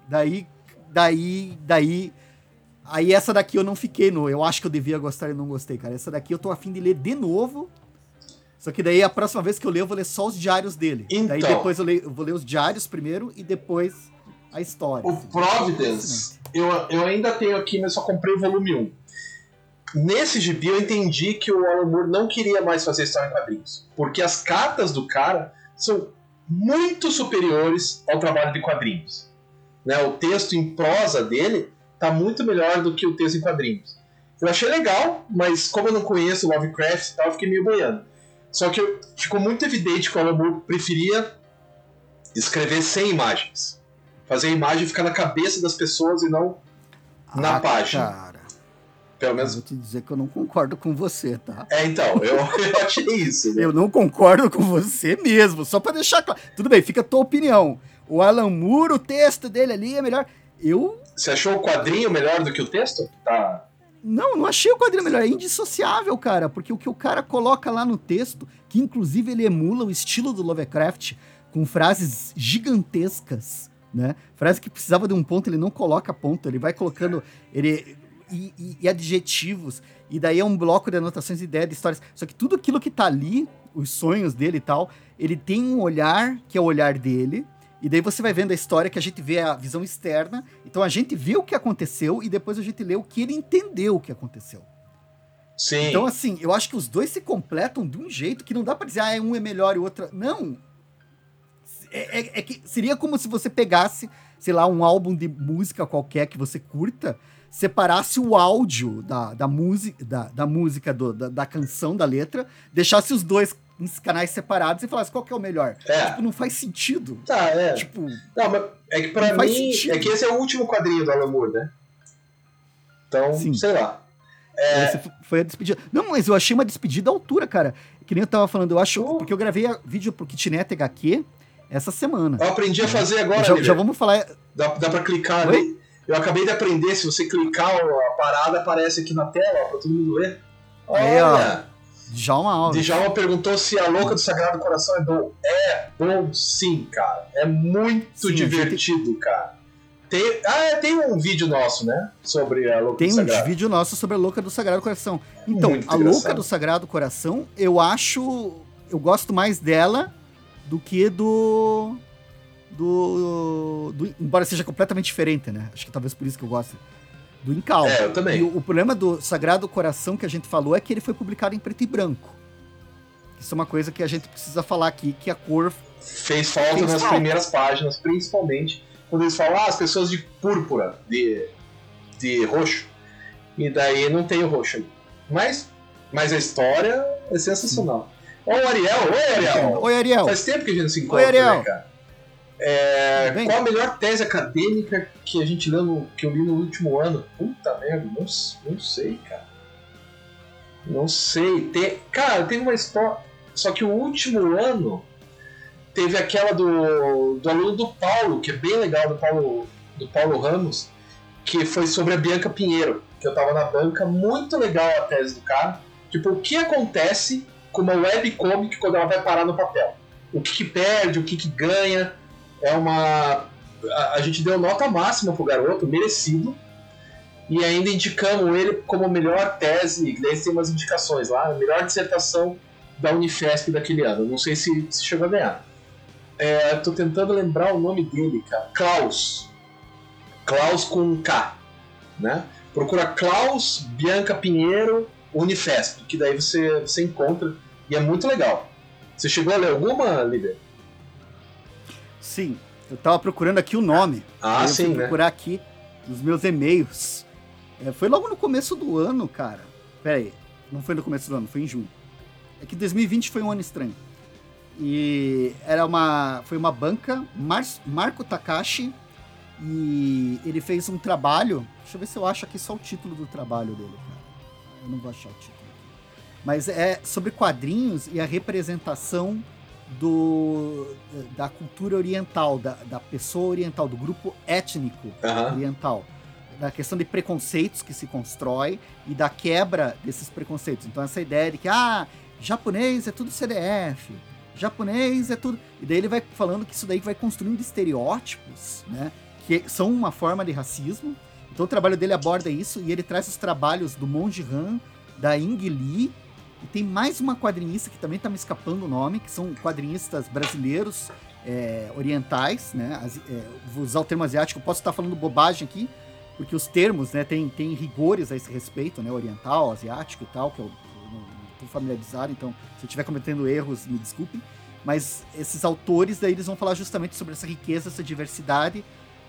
Daí, daí, daí Aí essa daqui eu não fiquei no. Eu acho que eu devia gostar e não gostei, cara. Essa daqui eu tô afim de ler de novo. Só que daí a próxima vez que eu ler, eu vou ler só os diários dele. Então, daí depois eu, leio, eu vou ler os diários primeiro e depois a história. O assim, Providence, eu, eu ainda tenho aqui, mas só comprei o volume 1. Nesse gibi eu entendi que o Alan Moore não queria mais fazer história em quadrinhos. Porque as cartas do cara são muito superiores ao trabalho de quadrinhos. Né? O texto em prosa dele tá muito melhor do que o texto em quadrinhos. Eu achei legal, mas como eu não conheço Lovecraft e tal, eu fiquei meio boiando. Só que ficou muito evidente que o Alan preferia escrever sem imagens. Fazer a imagem ficar na cabeça das pessoas e não ah, na página. Cara. Pelo menos. Eu vou te dizer que eu não concordo com você, tá? É, então, eu, eu achei isso. Né? Eu não concordo com você mesmo, só para deixar claro. Tudo bem, fica a tua opinião. O Alan Moore, o texto dele ali é melhor. Eu. Você achou o quadrinho melhor do que o texto? Tá. Não, não achei o quadrinho melhor. É indissociável, cara. Porque o que o cara coloca lá no texto, que inclusive ele emula o estilo do Lovecraft, com frases gigantescas, né? Frase que precisava de um ponto, ele não coloca ponto, ele vai colocando. Ele, e, e, e adjetivos. E daí é um bloco de anotações, ideias, de histórias. Só que tudo aquilo que tá ali, os sonhos dele e tal, ele tem um olhar que é o olhar dele e daí você vai vendo a história que a gente vê a visão externa. Então a gente vê o que aconteceu e depois a gente lê o que ele entendeu o que aconteceu. Sim. Então, assim, eu acho que os dois se completam de um jeito que não dá pra dizer, ah, um é melhor e o outro. Não. É, é, é, que seria como se você pegasse, sei lá, um álbum de música qualquer que você curta, separasse o áudio da, da, música, da, da música, do, da, da canção, da letra, deixasse os dois em canais separados e falasse qual que é o melhor. É. Tipo, não faz sentido. Tá, é. Tipo. Não, mas é que pra mim. É que esse é o último quadrinho do Alan Moore, né? Então, Sim. sei lá. É... Essa foi a despedida. Não, mas eu achei uma despedida à altura, cara. Que nem eu tava falando, eu acho. Uh. Porque eu gravei vídeo pro Kitnet HQ essa semana. Eu aprendi a fazer agora, Já, já vamos falar. Dá, dá pra clicar Oi? ali. Eu acabei de aprender, se você clicar a parada, aparece aqui na tela, ó, pra todo mundo ler. Olha! Aí, ó. Djalma Alves. Djalma perguntou se a Louca do Sagrado Coração é bom. É bom sim, cara. É muito sim, divertido, gente... cara. Tem, ah, tem um vídeo nosso, né? Sobre a Louca tem do Sagrado. Tem um vídeo nosso sobre a Louca do Sagrado Coração. Então, muito a Louca do Sagrado Coração, eu acho. Eu gosto mais dela do que do. Do, do- embora seja completamente diferente, né? Acho que talvez por isso que eu gosto do Incal. É, eu E também. o, o problema do Sagrado Coração que a gente falou é que ele foi publicado em preto e branco. Isso é uma coisa que a gente precisa falar aqui, que a cor Fez falta Fez nas falta. primeiras páginas, principalmente quando eles falam, ah, as pessoas de púrpura, de, de roxo. E daí não tem o roxo ali. Mas, mas a história é sensacional. Ó o Ariel, oi Ariel! Oi, Ariel. Faz tempo que a gente não se encontra, Ariel. né, cara? É, qual a melhor tese acadêmica que a gente leu no, que eu li no último ano? Puta merda, não, não sei, cara. Não sei. Tem, cara, tem uma história. Só que o último ano teve aquela do, do aluno do Paulo, que é bem legal, do Paulo, do Paulo Ramos, que foi sobre a Bianca Pinheiro, que eu tava na banca, muito legal a tese do cara. Tipo, o que acontece com uma webcomic quando ela vai parar no papel? O que, que perde, o que, que ganha? É uma. A, a gente deu nota máxima pro garoto, merecido. E ainda indicamos ele como melhor tese, que daí tem umas indicações lá, melhor dissertação da Unifesp daquele ano. Não sei se, se chegou a ganhar. É, tô tentando lembrar o nome dele, cara. Klaus. Klaus com um K. Né? Procura Klaus Bianca Pinheiro Unifesp, que daí você, você encontra. E é muito legal. Você chegou a ler alguma, Líder? Sim, eu tava procurando aqui o nome. Ah, Aí eu fui sim, né? procurar aqui nos meus e-mails. É, foi logo no começo do ano, cara. Pera aí, não foi no começo do ano, foi em junho. É que 2020 foi um ano estranho. E era uma, foi uma banca, Mar Marco Takashi, e ele fez um trabalho. Deixa eu ver se eu acho aqui só o título do trabalho dele, cara. Eu não vou achar o título aqui. Mas é sobre quadrinhos e a representação do, da cultura oriental, da, da pessoa oriental, do grupo étnico Aham. oriental. Da questão de preconceitos que se constrói e da quebra desses preconceitos. Então, essa ideia de que, ah, japonês é tudo CDF, japonês é tudo. E daí ele vai falando que isso daí vai construindo estereótipos, né? Que são uma forma de racismo. Então, o trabalho dele aborda isso e ele traz os trabalhos do Monji Han, da Ing Lee. E tem mais uma quadrinista que também tá me escapando o nome, que são quadrinistas brasileiros é, orientais, né? Asi- é, vou usar o termo asiático, eu posso estar falando bobagem aqui, porque os termos, né, tem, tem rigores a esse respeito, né? Oriental, asiático e tal, que eu, eu não estou familiarizado, então se eu estiver cometendo erros, me desculpem. Mas esses autores, daí eles vão falar justamente sobre essa riqueza, essa diversidade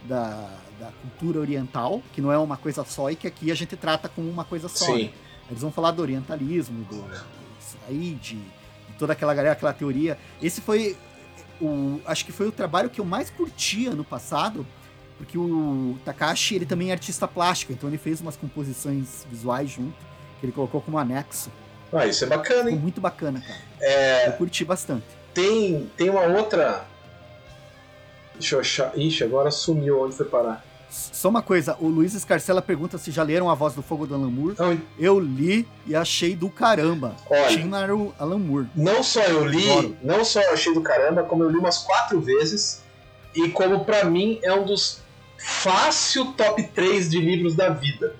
da, da cultura oriental, que não é uma coisa só e que aqui a gente trata como uma coisa só. né? Eles vão falar do orientalismo, do, Said, de toda aquela galera, aquela teoria. Esse foi o, acho que foi o trabalho que eu mais curti ano passado, porque o Takashi, ele também é artista plástico, então ele fez umas composições visuais junto, que ele colocou como anexo. Ah, isso é bacana, hein? muito bacana, cara. É, Eu curti bastante. tem, tem uma outra. Deixa eu achar. Ixi, agora sumiu onde foi parar. Só uma coisa, o Luiz Escarcela pergunta se já leram A Voz do Fogo do Alan Moore. Não, Eu li e achei do caramba. Olha. Shinaru Alan Moore. não só eu li, Adoro. não só eu achei do caramba, como eu li umas quatro vezes. E como pra mim é um dos fácil top 3 de livros da vida.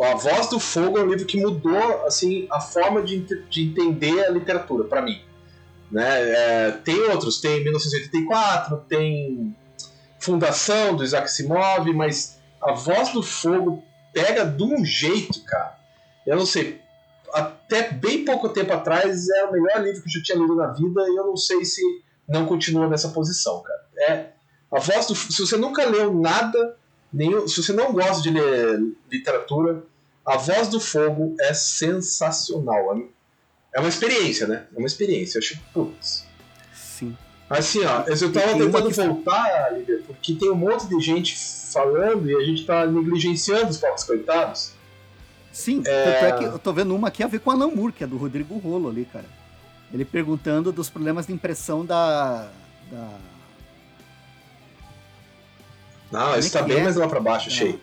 A Voz do Fogo é um livro que mudou assim a forma de, de entender a literatura pra mim. Né? É, tem outros, tem 1984, tem Fundação do Isaac Asimov, mas a Voz do Fogo pega de um jeito, cara. Eu não sei, até bem pouco tempo atrás era o melhor livro que eu já tinha lido na vida e eu não sei se não continua nessa posição, cara. É a voz do se você nunca leu nada, nenhum, se você não gosta de ler literatura, a voz do fogo é sensacional. É- É uma experiência, né? É uma experiência. Eu acho, putz. Sim. Assim, ó, eu tava tem uma tentando voltar, Lívia, porque tem um monte de gente falando e a gente tá negligenciando os pobres coitados. Sim, tanto é que eu tô vendo uma aqui a ver com Alan Moore, que é do Rodrigo Rolo ali, cara. Ele perguntando dos problemas de impressão da. da... Não, é isso tá que bem é? mais lá pra baixo, achei.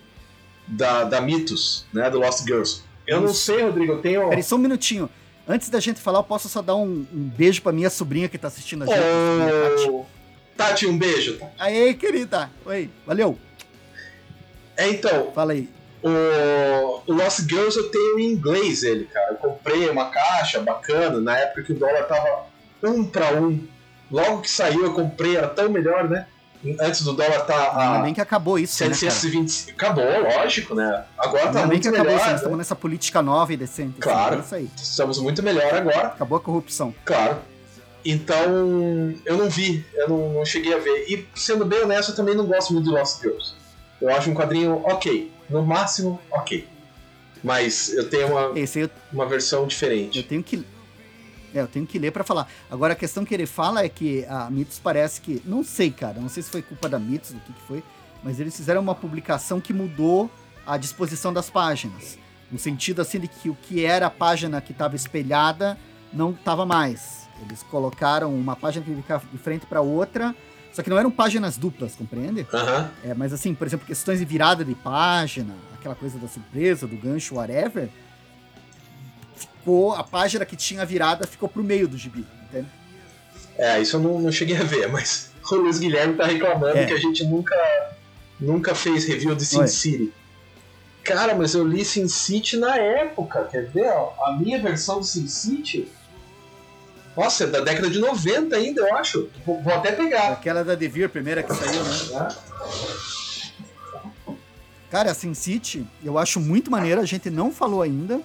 Da, da Mitos, né? Do Lost Girls. Eu não Isso. sei, Rodrigo, eu tenho. Peraí, só um minutinho. Antes da gente falar, eu posso só dar um, um beijo pra minha sobrinha que tá assistindo a gente. a Tati. Tati, um beijo. Aê, querida! Oi, valeu! É, então, Fala aí. o, o Lost Girls eu tenho em inglês ele, cara. Eu comprei uma caixa bacana, na época que o dólar tava um pra um. Logo que saiu eu comprei, era tão melhor, né? Antes do dólar tá a. Ainda bem que acabou isso. 720. Né, acabou, lógico, né? Agora tá Ainda muito que acabou melhor. isso, né? nós estamos nessa política nova e decente. assim, Claro. é isso aí. Estamos muito melhor agora, Acabou a corrupção. claro. Então, eu não vi, eu não, não cheguei a ver. E, sendo bem honesto, eu também não gosto muito de Lost Girls. Eu acho um quadrinho ok, no máximo ok. Mas eu tenho uma, eu, uma versão eu diferente. tenho que. É, eu tenho que ler pra falar. Agora a questão que ele fala é que a Mitos parece que. Não sei, cara. Não sei se foi culpa da Mitos, do que, que foi. Mas eles fizeram uma publicação que mudou a disposição das páginas. No sentido assim de que o que era a página que estava espelhada não estava mais. Eles colocaram uma página que ficava de frente para outra, só que não eram páginas duplas, compreende? Aham. É, mas assim, por exemplo, questões de virada de página, aquela coisa da surpresa, do gancho, whatever, ficou a página que tinha virada ficou pro meio do gibi, entende? É, isso eu não, não cheguei a ver, mas o Luiz Guilherme tá reclamando É. que a gente nunca, nunca fez review de Sin Oi. City. Cara, mas eu li Sin City na época, quer ver? ó? A minha versão do Sin City. Nossa, é da década de 90 ainda, eu acho. Vou, vou até pegar. Aquela da Devir, primeira que saiu, né? né? Cara, a Sin City, eu acho muito maneiro, a gente não falou ainda,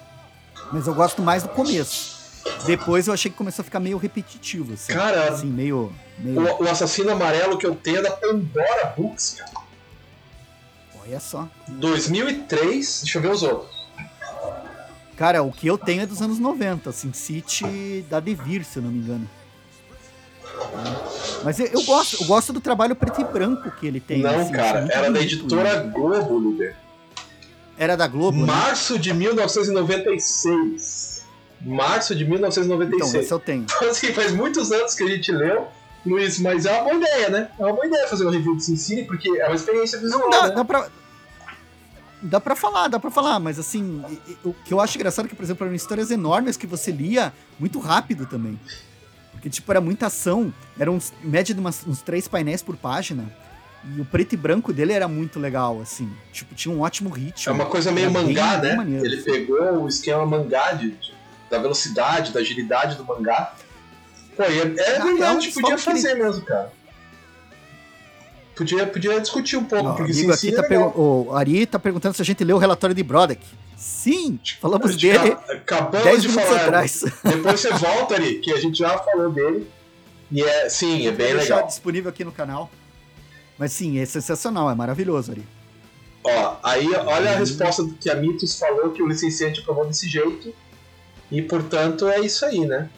mas eu gosto mais do começo. Depois eu achei que começou a ficar meio repetitivo, assim. Cara, assim, meio. meio... O, o assassino amarelo que eu tenho é da Pandora Books, cara. Olha só. 2003, deixa eu ver os outros. Cara, o que eu tenho é dos anos 90, Sin City da Devir, se eu não me engano. Mas eu, eu gosto, eu gosto do trabalho preto e branco que ele tem. não, assim, cara, muito era da editora né? Globo, Luder. Era da Globo, né? Março de 1996. Março de Então, 1996. esse eu tenho. Então, assim, faz muitos anos que a gente leu, Luiz, mas é uma boa ideia, né? É uma boa ideia fazer uma review de Sin City, porque é uma experiência visual, Não, dá, né? dá pra. Dá pra falar, dá pra falar, mas assim, o que eu acho engraçado é que, por exemplo, eram histórias enormes que você lia muito rápido também. Porque, tipo, era muita ação, eram uns, média de umas- uns três painéis por página. E o preto e branco dele era muito legal, assim. Tipo, tinha um ótimo ritmo. É uma coisa meio mangá, né? maneiro. Ele pegou o esquema mangá de, de- da velocidade, da agilidade do mangá. Pô, e é, é real, verdade, eles podia que ele- fazer mesmo, cara. Podia, podia discutir um pouco, Ó, o porque amigo City tá é legal. o Ari tá perguntando se a gente leu o relatório de Brodek. Sim, falamos dele ca- Acabamos 10 de falar. atrás. Depois você volta ali, que a gente já falou dele. E é, sim, é bem Vou deixar legal. disponível aqui no canal. Mas sim, é sensacional, é maravilhoso, Ari. Ó, aí olha a resposta do que a Mitos falou que o licenciante aprovou desse jeito. E portanto é isso aí, né?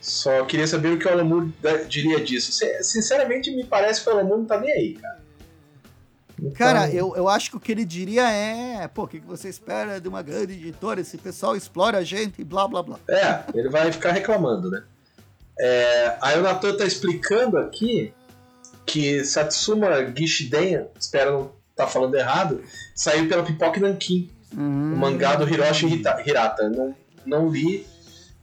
Só queria saber o que o da- diria disso. Sinceramente, me parece que o Alan Moore não tá nem aí, cara. Então, Cara, eu, eu acho que o que ele diria é: pô, o que que você espera de uma grande editora? Esse pessoal explora a gente e blá blá blá. É, ele vai ficar reclamando, né? É, aí o Natan tá explicando aqui que Satsuma Gishiden, espero não estar falando errado, saiu pela Pipoca Nankin. o mangá do Hiroshi Hirata. Não, não li,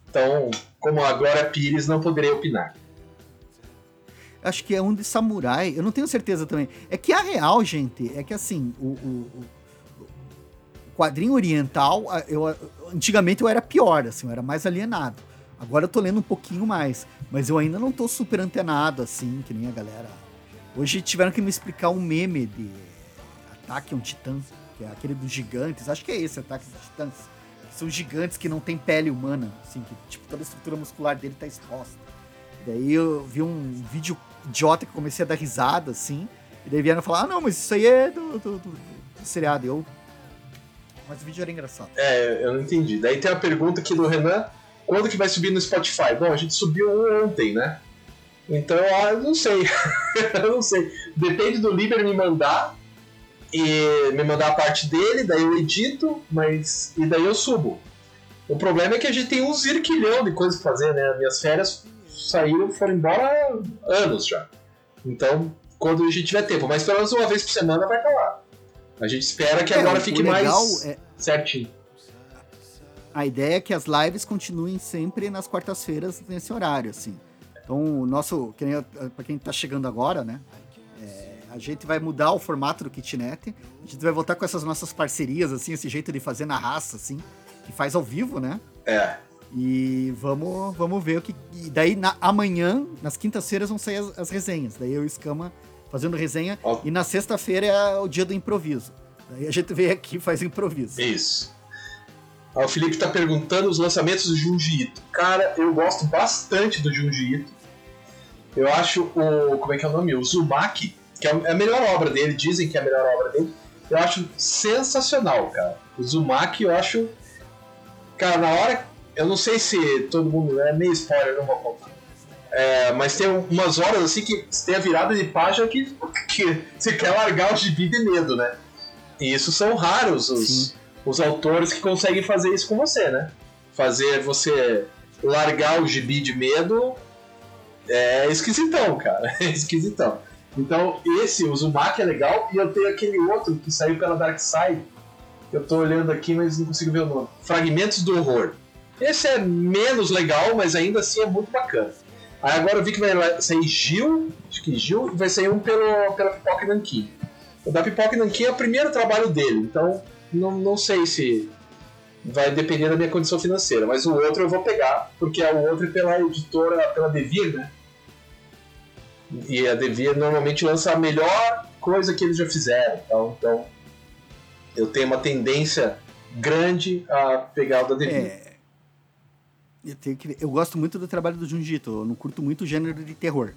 então, como a Glória Pires, não poderei opinar. Acho que é um de samurai, eu não tenho certeza também. É que a real, gente, é que assim, o, o- o- quadrinho oriental, eu, antigamente eu era pior, assim, eu era mais alienado. Agora eu tô lendo um pouquinho mais, mas eu ainda não tô super antenado, assim, que nem a galera. Hoje tiveram que me explicar um meme de Ataque a um Titã, que é aquele dos gigantes, acho que é esse, Ataque dos Titãs. São gigantes que não têm pele humana, assim, que tipo, toda a estrutura muscular dele tá exposta. Daí eu vi um vídeo idiota que comecei a dar risada, assim. E daí vieram falar, ah, não, mas isso aí é do, do, do- do seriado. E Eu... Mas o vídeo era engraçado. É, eu não entendi. Daí tem a pergunta aqui do Renan: quando que vai subir no Spotify? Bom, a gente subiu ontem, né? Então, ah, eu não sei. eu não sei. Depende do Liber me mandar. E me mandar a parte dele, daí eu edito, mas. E daí eu subo. O problema é que a gente tem um zirquilhão de coisas pra fazer, né? Minhas férias saíram, foram embora há anos já. Então, quando a gente tiver tempo, mas pelo menos uma vez por semana vai estar lá. A gente espera que É, agora fique mais é- certinho. A ideia é que as lives continuem sempre nas quartas-feiras nesse horário, assim. Então, o nosso, pra quem tá chegando agora, né? é, a gente vai mudar o formato do kitnet. A gente vai voltar com essas nossas parcerias, assim, esse jeito de fazer na raça, assim, que faz ao vivo, né? É. E vamos, vamos ver o que. E daí, na- amanhã, nas quintas-feiras, vão sair as, as resenhas. Daí eu e o Escama fazendo resenha. Ó. E na sexta-feira é o dia do improviso. Daí a gente vem aqui e faz improviso. Isso. Ó, o Felipe tá perguntando os lançamentos do Junji Ito. Cara, eu gosto bastante do Junji Ito. Eu acho o. Como é que é o nome? O Zumaki, que é a melhor obra dele, dizem que é a melhor obra dele. Eu acho sensacional, cara. O Zumaki eu acho. Cara, na hora. Eu não sei se todo mundo. É meio spoiler, não vou contar. É, mas tem umas horas assim que tem a virada de página que, que você quer largar o gibi de medo, né? E isso são raros os, Sim. os autores que conseguem fazer isso com você, né? Fazer você largar o gibi de medo é esquisitão, cara. É esquisitão. Então, esse, o Uzumaki é legal, e eu tenho aquele outro que saiu pela Dark Side. Eu tô olhando aqui, mas não consigo ver o nome. Fragmentos do Horror. Esse é menos legal, mas ainda assim é muito bacana. Aí agora eu vi que vai sair Gil, acho que Gil, vai sair um pelo, pela Pipoca Nankin. O da Pipoca Nankin é o primeiro trabalho dele, então não, não sei se vai depender da minha condição financeira, mas o outro eu vou pegar, porque é o outro pela editora, pela Devir, né? E a Devir normalmente lança a melhor coisa que eles já fizeram, então, então eu tenho uma tendência grande a pegar o da Devir. É. Eu, tenho que- eu gosto muito do trabalho do Junji Ito. Eu não curto muito o gênero de terror.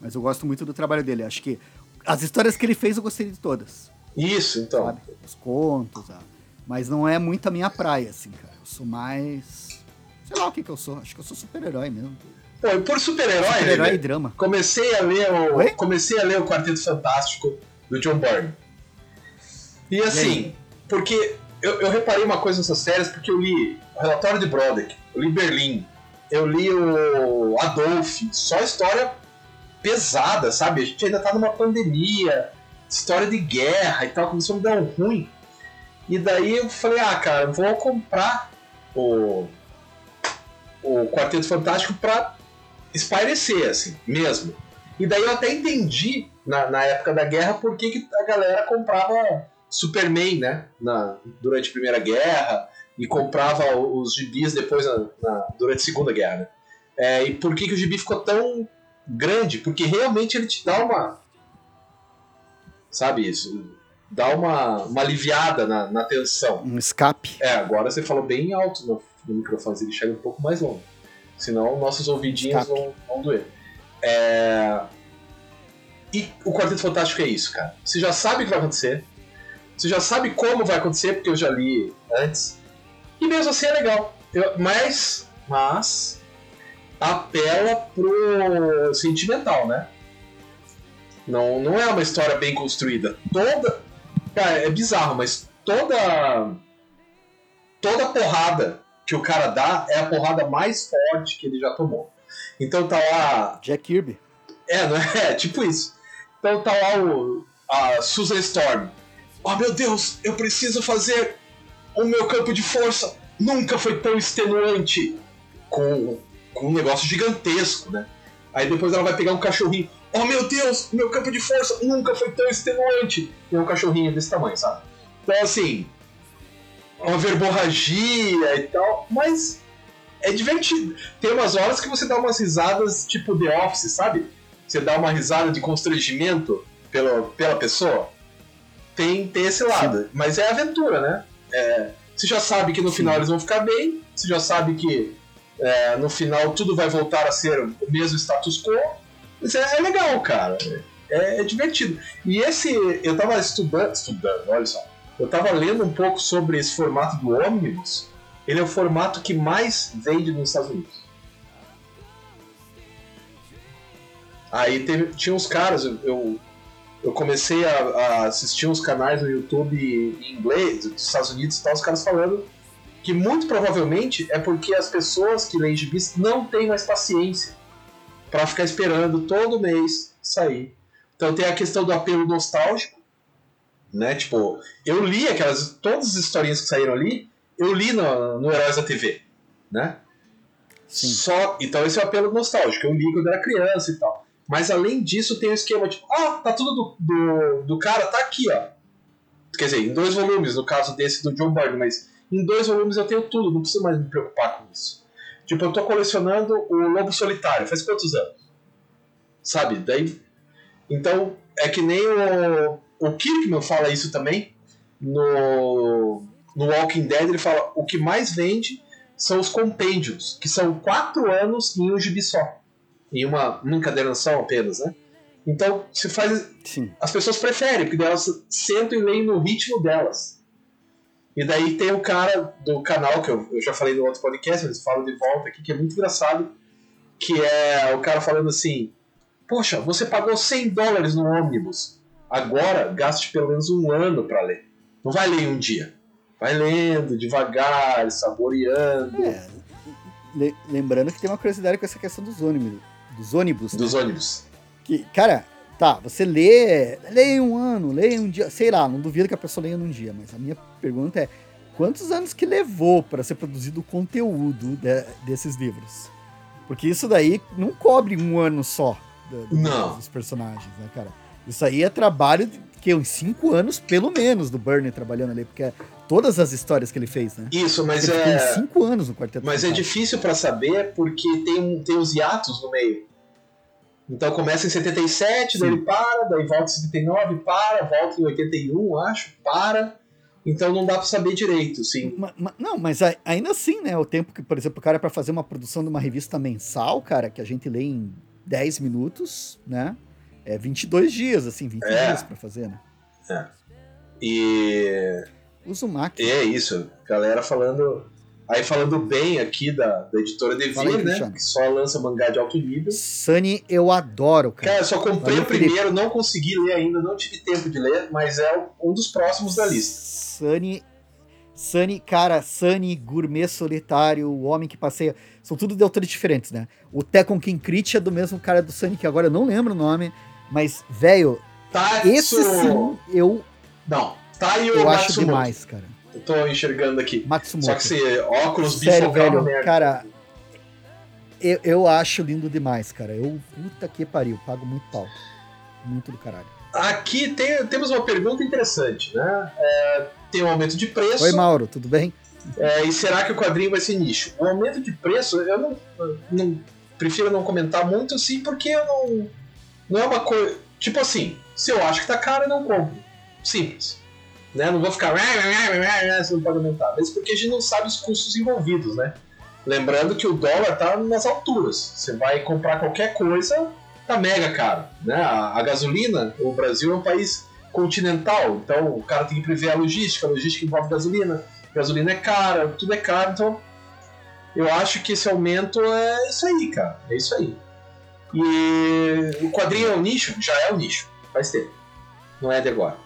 Mas eu gosto muito do trabalho dele. Acho que as histórias que ele fez eu gostei de todas. Isso, então. Sabe? Os contos. Mas não é muito a minha praia, assim, cara. Eu sou mais. Sei lá o que, que eu sou. Acho que eu sou super-herói mesmo. Pô, e por super-herói, Super-herói e né, drama. comecei a ler o Oi? comecei a ler o Quarteto Fantástico do John Byrne. E assim, aí? porque eu, eu reparei uma coisa nessas séries porque eu li o Relatório de Broderick, eu li Berlim, eu li o Adolf, só história pesada, sabe? A gente ainda tá numa pandemia, história de guerra e tal, começou a me dar um ruim. E daí eu falei, ah, cara, vou comprar o, o Quarteto Fantástico pra espairecer, assim, mesmo. E daí eu até entendi, na, na época da guerra, por que, que a galera comprava Superman, né? Na, durante a Primeira Guerra, e comprava os gibis depois na, na- durante a Segunda Guerra, né? É, e por que, que o gibi ficou tão grande? Porque realmente ele te dá uma. Sabe isso? Dá uma, uma aliviada na, na tensão. Um escape. É, agora você falou bem alto no, no microfone, ele chega um pouco mais longe. Senão nossos ouvidinhos Escape. vão, vão doer. É... E o Quarteto Fantástico é isso, cara. Você já sabe o que vai acontecer. Você já sabe como vai acontecer, porque eu já li antes. E mesmo assim é legal. Eu- mas, mas apela pro sentimental, né? Não, não é uma história bem construída. Toda. Cara, é bizarro, mas toda. Toda porrada que o cara dá é a porrada mais forte que ele já tomou. Então tá lá. Jack Kirby. É, não é? É tipo isso. Então tá lá o, a Susan Storm. Oh meu Deus, eu preciso fazer o meu campo de força. Nunca foi tão extenuante. Com, com um negócio gigantesco, né? Aí depois ela vai pegar um cachorrinho. Oh meu Deus, meu campo de força nunca foi tão extenuante. E é um cachorrinho desse tamanho, sabe? Então assim, uma verborragia e tal, mas é divertido. Tem umas horas que você dá umas risadas tipo The Office, sabe? Você dá uma risada de constrangimento pela, pela pessoa. Tem, tem esse lado. Mas é aventura, né? É, você já sabe que no Sim. final eles vão ficar bem, você já sabe que é, no final tudo vai voltar a ser o mesmo status quo. Mas é, é legal, cara. É, é divertido. E esse. Eu tava estudando. Estudando, olha só. Eu tava lendo um pouco sobre esse formato do ônibus. Ele é o formato que mais vende nos Estados Unidos. Aí teve, tinha uns caras, eu, eu, eu comecei a, a assistir uns canais no YouTube em inglês, dos Estados Unidos e tal, os caras falando que muito provavelmente é porque as pessoas que leem gibis não têm mais paciência para ficar esperando todo mês sair. Então tem a questão do apelo nostálgico, né? Tipo, eu li aquelas todas as historinhas que saíram ali, eu li no, no Heróis da TV, né? Sim. Só, então esse é o apelo nostálgico. Eu li quando era criança e tal. Mas além disso, tem o esquema tipo, ah, tá tudo do, do, do cara, tá aqui, ó. Quer dizer, em dois volumes, no caso desse do John Byrne, mas em dois volumes eu tenho tudo, não preciso mais me preocupar com isso. Tipo, eu tô colecionando o Lobo Solitário, faz quantos anos? Sabe? Daí Então, é que nem o, o Kirkman fala isso também. No, no Walking Dead, ele fala: o que mais vende são os compêndios, que são quatro anos em um gibi só. Em uma, uma encadernação apenas, né? Então, se faz. Sim. As pessoas preferem, porque elas sentam e leem no ritmo delas. E daí tem o cara do canal, que eu, eu já falei no outro podcast, eles falam de volta aqui, que é muito engraçado, que é o cara falando assim: Poxa, você pagou 100 dólares no ônibus, agora gaste pelo menos um ano para ler. Não vai ler em um dia. Vai lendo devagar, saboreando. É, le- lembrando que tem uma curiosidade com essa questão dos ônibus. Dos ônibus. né? Dos ônibus. Que, cara, tá, você lê, lê em um ano, lê em um dia, sei lá, não duvido que a pessoa leia num dia, mas a minha pergunta é, quantos anos que levou para ser produzido o conteúdo de- desses livros? Porque isso daí não cobre um ano só do- do- Não. dos personagens, né, cara? Isso aí é trabalho de que, uns cinco anos, pelo menos, do Burner trabalhando ali, porque é todas as histórias que ele fez, né? Isso, mas ele é. cinco anos no Quarteto Mas é difícil para saber porque tem, tem os hiatos no meio. Então começa em 77, daí ele para, daí volta em 79, para, volta em 81, acho, para. Então não dá para saber direito, sim. Ma- ma- não, mas a- ainda assim, né? O tempo que, por exemplo, o cara para fazer uma produção de uma revista mensal, cara, que a gente lê em 10 minutos, né? É 22 dias, assim, 20 É. dias para fazer, né? E Usa o Mac. é isso, galera falando. Aí falando bem aqui da, da editora Devir, né? Que só lança mangá de alto nível. Sunny, eu adoro, cara. Cara, eu só comprei Valeu, o primeiro, não consegui ler ainda, não tive tempo de ler, mas é um dos próximos da lista. Sunny, Sunny, cara, Sunny, Gourmet Solitário, O Homem que Passeia, são tudo de autores diferentes, né? O Tekken Kinkrit é do mesmo cara do Sunny, que agora eu não lembro o nome, mas, velho, Tatsu... esse sim eu, Não, Taio eu acho Matsumoto. demais, cara. Eu tô enxergando aqui. Matsumoto. Só que esse óculos Sério, é velho, merda. cara, eu, eu acho lindo demais, cara. Eu, puta que pariu, pago muito pau. Muito do caralho. Aqui tem- temos uma pergunta interessante, né? É, tem um aumento de preço. Oi, Mauro, tudo bem? é, e será que o quadrinho vai ser nicho? O aumento de preço, eu não, não- prefiro não comentar muito assim, porque eu não. Não é uma coisa. Tipo assim, se eu acho que tá caro, eu não compro. Simples. Né? Não vou ficar. Você não pode aumentar. Mas porque a gente não sabe os custos envolvidos, né? Lembrando que o dólar tá nas alturas. Você vai comprar qualquer coisa, tá mega caro. Né? A, a gasolina, o Brasil é um país continental, então o cara tem que prever a logística, a logística envolve gasolina, gasolina é cara, tudo é caro, então eu acho que esse aumento é isso aí, cara. É isso aí. E o quadrinho é um nicho? Já é um nicho, faz tempo. Não é de agora.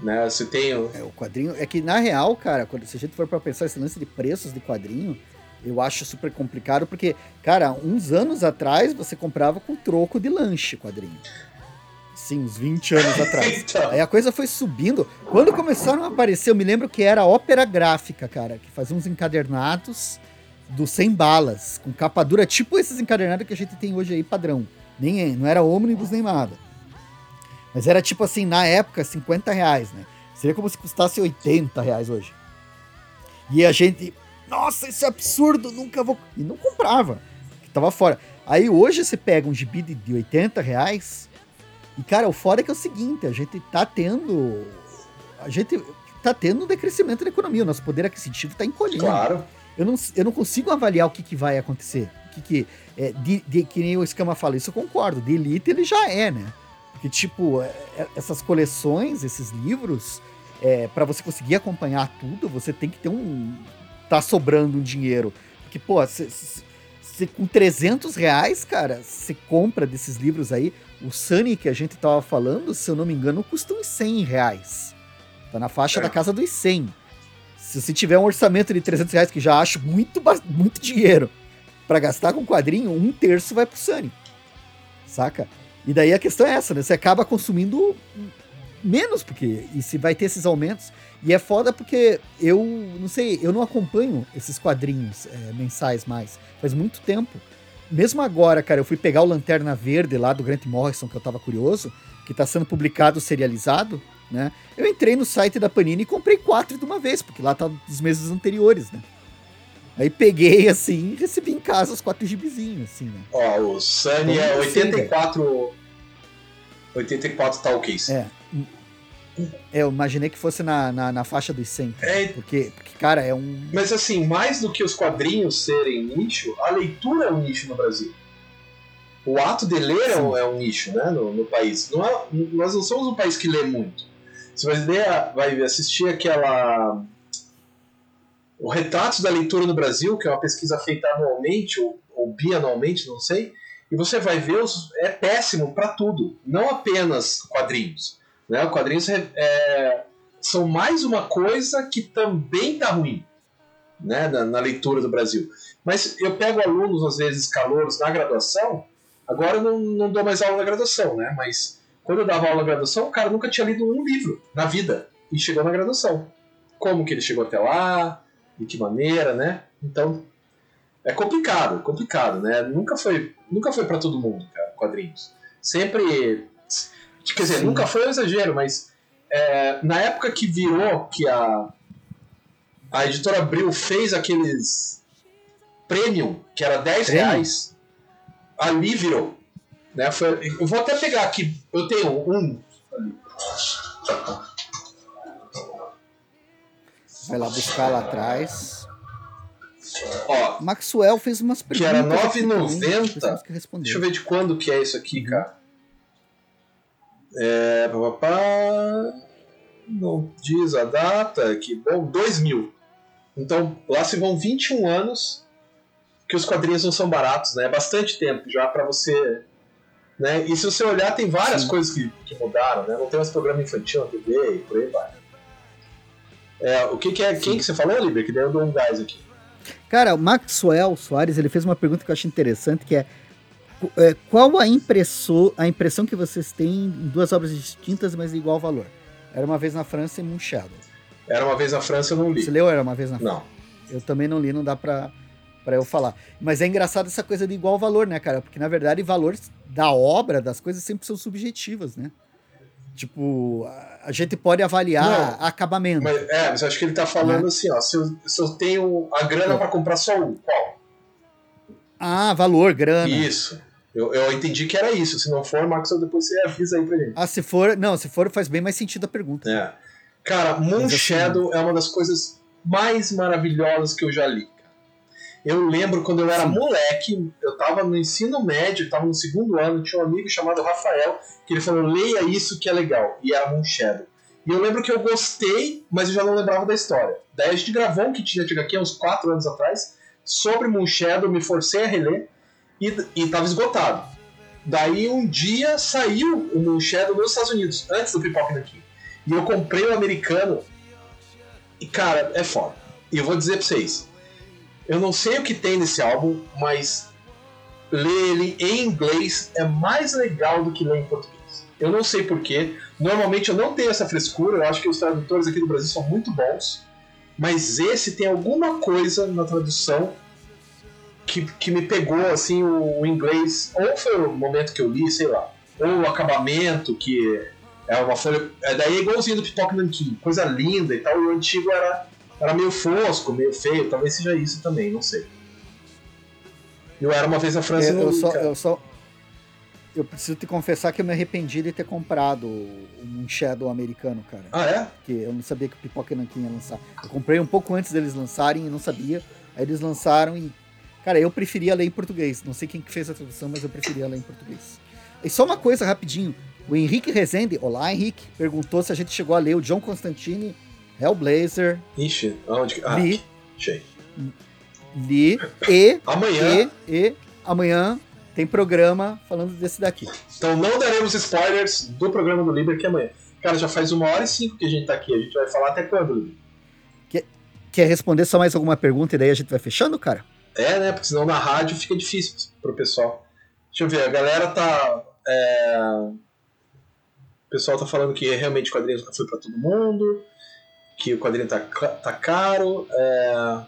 Né? Você tem. o- É, o quadrinho. É que, na real, cara, quando, se a gente for pra pensar esse lance de preços de quadrinho, eu acho super complicado, porque, cara, uns anos atrás você comprava com troco de lanche quadrinho. Sim, uns 20 anos atrás. Então, Aí a coisa foi subindo. Quando começaram a aparecer, eu me lembro que era ópera gráfica, cara, que fazia uns encadernados do 100 balas, com capa dura, tipo esses encadernados que a gente tem hoje aí padrão. Nem, é, não era ônibus nem nada. Mas era tipo assim, na época, 50 reais, né? Seria como se custasse 80 reais hoje. E a gente, nossa, isso é absurdo, nunca vou. E não comprava, tava fora. Aí hoje você pega um gibi de, de 80 reais, e cara, o foda é que é o seguinte, a gente tá tendo. A gente tá tendo um decrescimento da economia, o nosso poder aquisitivo tá encolhendo claro. Eu não, eu não consigo avaliar o que, que vai acontecer. O que, que é, de, de- que nem o Escama fala, isso eu concordo. De Elite ele já é, né? Porque, tipo, é, é, essas coleções, esses livros, é, para você conseguir acompanhar tudo, você tem que ter um. tá sobrando um dinheiro. Porque, pô, você com 300 reais, cara, você compra desses livros aí. O Sunny que a gente tava falando, se eu não me engano, custa uns 100 reais. Tá na faixa É. da casa dos 100. Se você tiver um orçamento de 300 reais, que já acho muito, muito dinheiro, para gastar com quadrinho, um terço vai pro Sunny. Saca? E daí a questão é essa, né? Você acaba consumindo menos, porque e se vai ter esses aumentos. E é foda porque eu não sei, eu não acompanho esses quadrinhos é, mensais mais. Faz muito tempo. Mesmo agora, cara, eu fui pegar o Lanterna Verde lá do Grant Morrison, que eu tava curioso, que tá sendo publicado serializado, né? Eu entrei no site da Panini e comprei quatro de uma vez, porque lá tá dos meses anteriores, né? Aí peguei assim e recebi em casa os quatro gibizinhos, assim, né? Ó, o Sunny é não sei, 84. 84 talkies. É. Eu imaginei que fosse na, na, na faixa dos 100. cara. É. Porque, porque, cara, é um. Mas assim, mais do que os quadrinhos serem nicho, a leitura é um nicho no Brasil. O ato de ler é um, é um nicho né, no, no país. Não é- nós não somos um país que lê muito. Você vai, assistir aquela. O Retratos da Leitura no Brasil, que é uma pesquisa feita anualmente ou, ou bianualmente, não sei, e você vai ver, os, é péssimo para tudo, não apenas quadrinhos. Né? Quadrinhos é, é, são mais uma coisa que também tá ruim né, na, na leitura do Brasil. Mas eu pego alunos, às vezes, calouros na graduação, agora eu não, não dou mais aula na graduação, né? Mas quando eu dava aula na graduação, o cara nunca tinha lido um livro na vida e chegou na graduação. Como que ele chegou até lá, de que maneira, né? Então, é complicado, complicado, né? Nunca foi, nunca foi para todo mundo, cara, quadrinhos. Sempre, quer dizer, Sim. nunca foi um exagero, mas é, na época que virou que a a editora Abril fez aqueles premium, que era 10 Premium? reais, ali virou. Né? Foi- eu vou até pegar aqui, eu tenho um. Vai lá buscar lá atrás. Ó, Maxwell fez umas Que era perguntas. aqui também, 9,90. temos que responder. deixa eu ver de quando que é isso aqui, cara. É. Papapá, não diz a data, que bom, 2000. Então, lá se vão 21 anos que os quadrinhos não são baratos, né? É bastante tempo já pra você. Né? E se você olhar, tem várias Sim. coisas que, que mudaram, né? Não tem mais programa infantil na TV e por aí vai. É, o que, que é. Quem que você falou, Liber? Que daí eu dou um gás aqui. Cara, o Maxwell Soares ele fez uma pergunta que eu acho interessante, que é, é, qual a, impressor, a impressão que vocês têm em duas obras distintas, mas de igual valor? Era uma vez na França e Moonshadow. Era uma vez na França, eu não li. Você leu Era uma vez na França? Não. Eu também não li, não dá pra, pra eu falar. Mas é engraçado essa coisa de igual valor, né, cara? Porque, na verdade, valores da obra, das coisas, sempre são subjetivas, né? Tipo, a- gente pode avaliar acabamento. Mas, é, mas eu acho que ele tá falando Né? assim, ó. Se eu, se eu tenho a grana É. pra comprar só um, qual? Ah, valor, grana. Isso. Eu, eu entendi que era isso. Se não for, Max, depois você avisa aí pra gente. Ah, se for. Não, se for, faz bem mais sentido a pergunta. É. Cara, Moon assim- Shadow é uma das coisas mais maravilhosas que eu já li. Eu lembro quando eu era moleque, eu tava no ensino médio, tava no segundo ano, tinha um amigo chamado Rafael, que ele falou, leia isso que é legal. E era Moon Shadow. E eu lembro que eu gostei, mas eu já não lembrava da história. Daí a gente gravou um kit de HQ uns 4 anos atrás, sobre Moon Shadow, me forcei a reler, e, e tava esgotado. Daí um dia saiu o Moon Shadow nos Estados Unidos, antes do Pipoca Nankin. E eu comprei o americano. E cara, é foda. E eu vou dizer pra vocês. Eu não sei o que tem nesse álbum, mas ler ele em inglês é mais legal do que ler em português. Eu não sei porquê. Normalmente eu não tenho essa frescura. Eu acho que os tradutores aqui do Brasil são muito bons. Mas esse tem alguma coisa na tradução que, que me pegou assim o, o inglês. Ou foi o momento que eu li, sei lá. Ou o acabamento, que é uma folha. É daí é igualzinho do Pipoca Nankin, coisa linda e tal. E o antigo era, era meio fosco, meio feio. Talvez seja isso também, não sei. Eu era uma vez na França eu, eu só, cara. eu só. Eu preciso te confessar que eu me arrependi de ter comprado um Shadow americano, cara. Ah, é? Porque eu não sabia que o Pipoca Nankin ia lançar. Eu comprei um pouco antes deles lançarem e não sabia. Aí eles lançaram e. Cara, eu preferia ler em português. Não sei quem que fez a tradução, mas eu preferia ler em português. E só uma coisa rapidinho. O Henrique Rezende, olá Henrique, perguntou se a gente chegou a ler o John Constantine, Hellblazer, Ixi, aonde que. Ah, Li. achei. li e, Amanhã. e, e amanhã tem programa falando desse daqui. Então não daremos spoilers do programa do Liber que é amanhã. Cara, já faz uma hora e cinco que a gente tá aqui. A gente vai falar até quando, Liber? Quer responder só mais alguma pergunta e daí a gente vai fechando, cara? É, né? Porque senão na rádio fica difícil pro pessoal. Deixa eu ver, a galera tá. é, O pessoal tá falando que realmente quadrinhos nunca foi pra todo mundo, que o quadrinho tá, tá caro, é,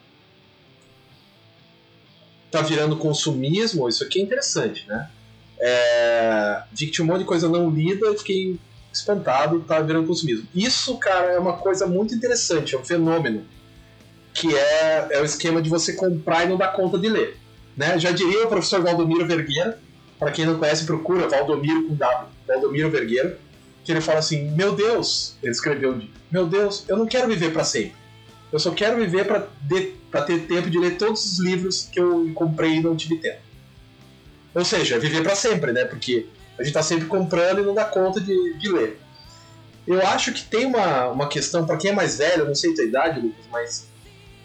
tá virando consumismo, isso aqui é interessante, né? É... Vi que tinha um monte de coisa não lida e fiquei espantado, tá virando consumismo. Isso, cara, é uma coisa muito interessante, é um fenômeno que é, é o esquema de você comprar e não dar conta de ler. Né? Já diria o professor Valdomiro Vergueira, Para quem não conhece, procura Valdomiro com W, Valdomiro Vergueiro, que ele fala assim: Meu Deus, ele escreveu: Meu Deus, eu não quero viver para sempre. Eu só quero viver para ter tempo de ler todos os livros que eu comprei e não tive tempo. Ou seja, viver para sempre, né? Porque a gente está sempre comprando e não dá conta de, de ler. Eu acho que tem uma, uma questão, para quem é mais velho, não sei a tua idade, Lucas, mas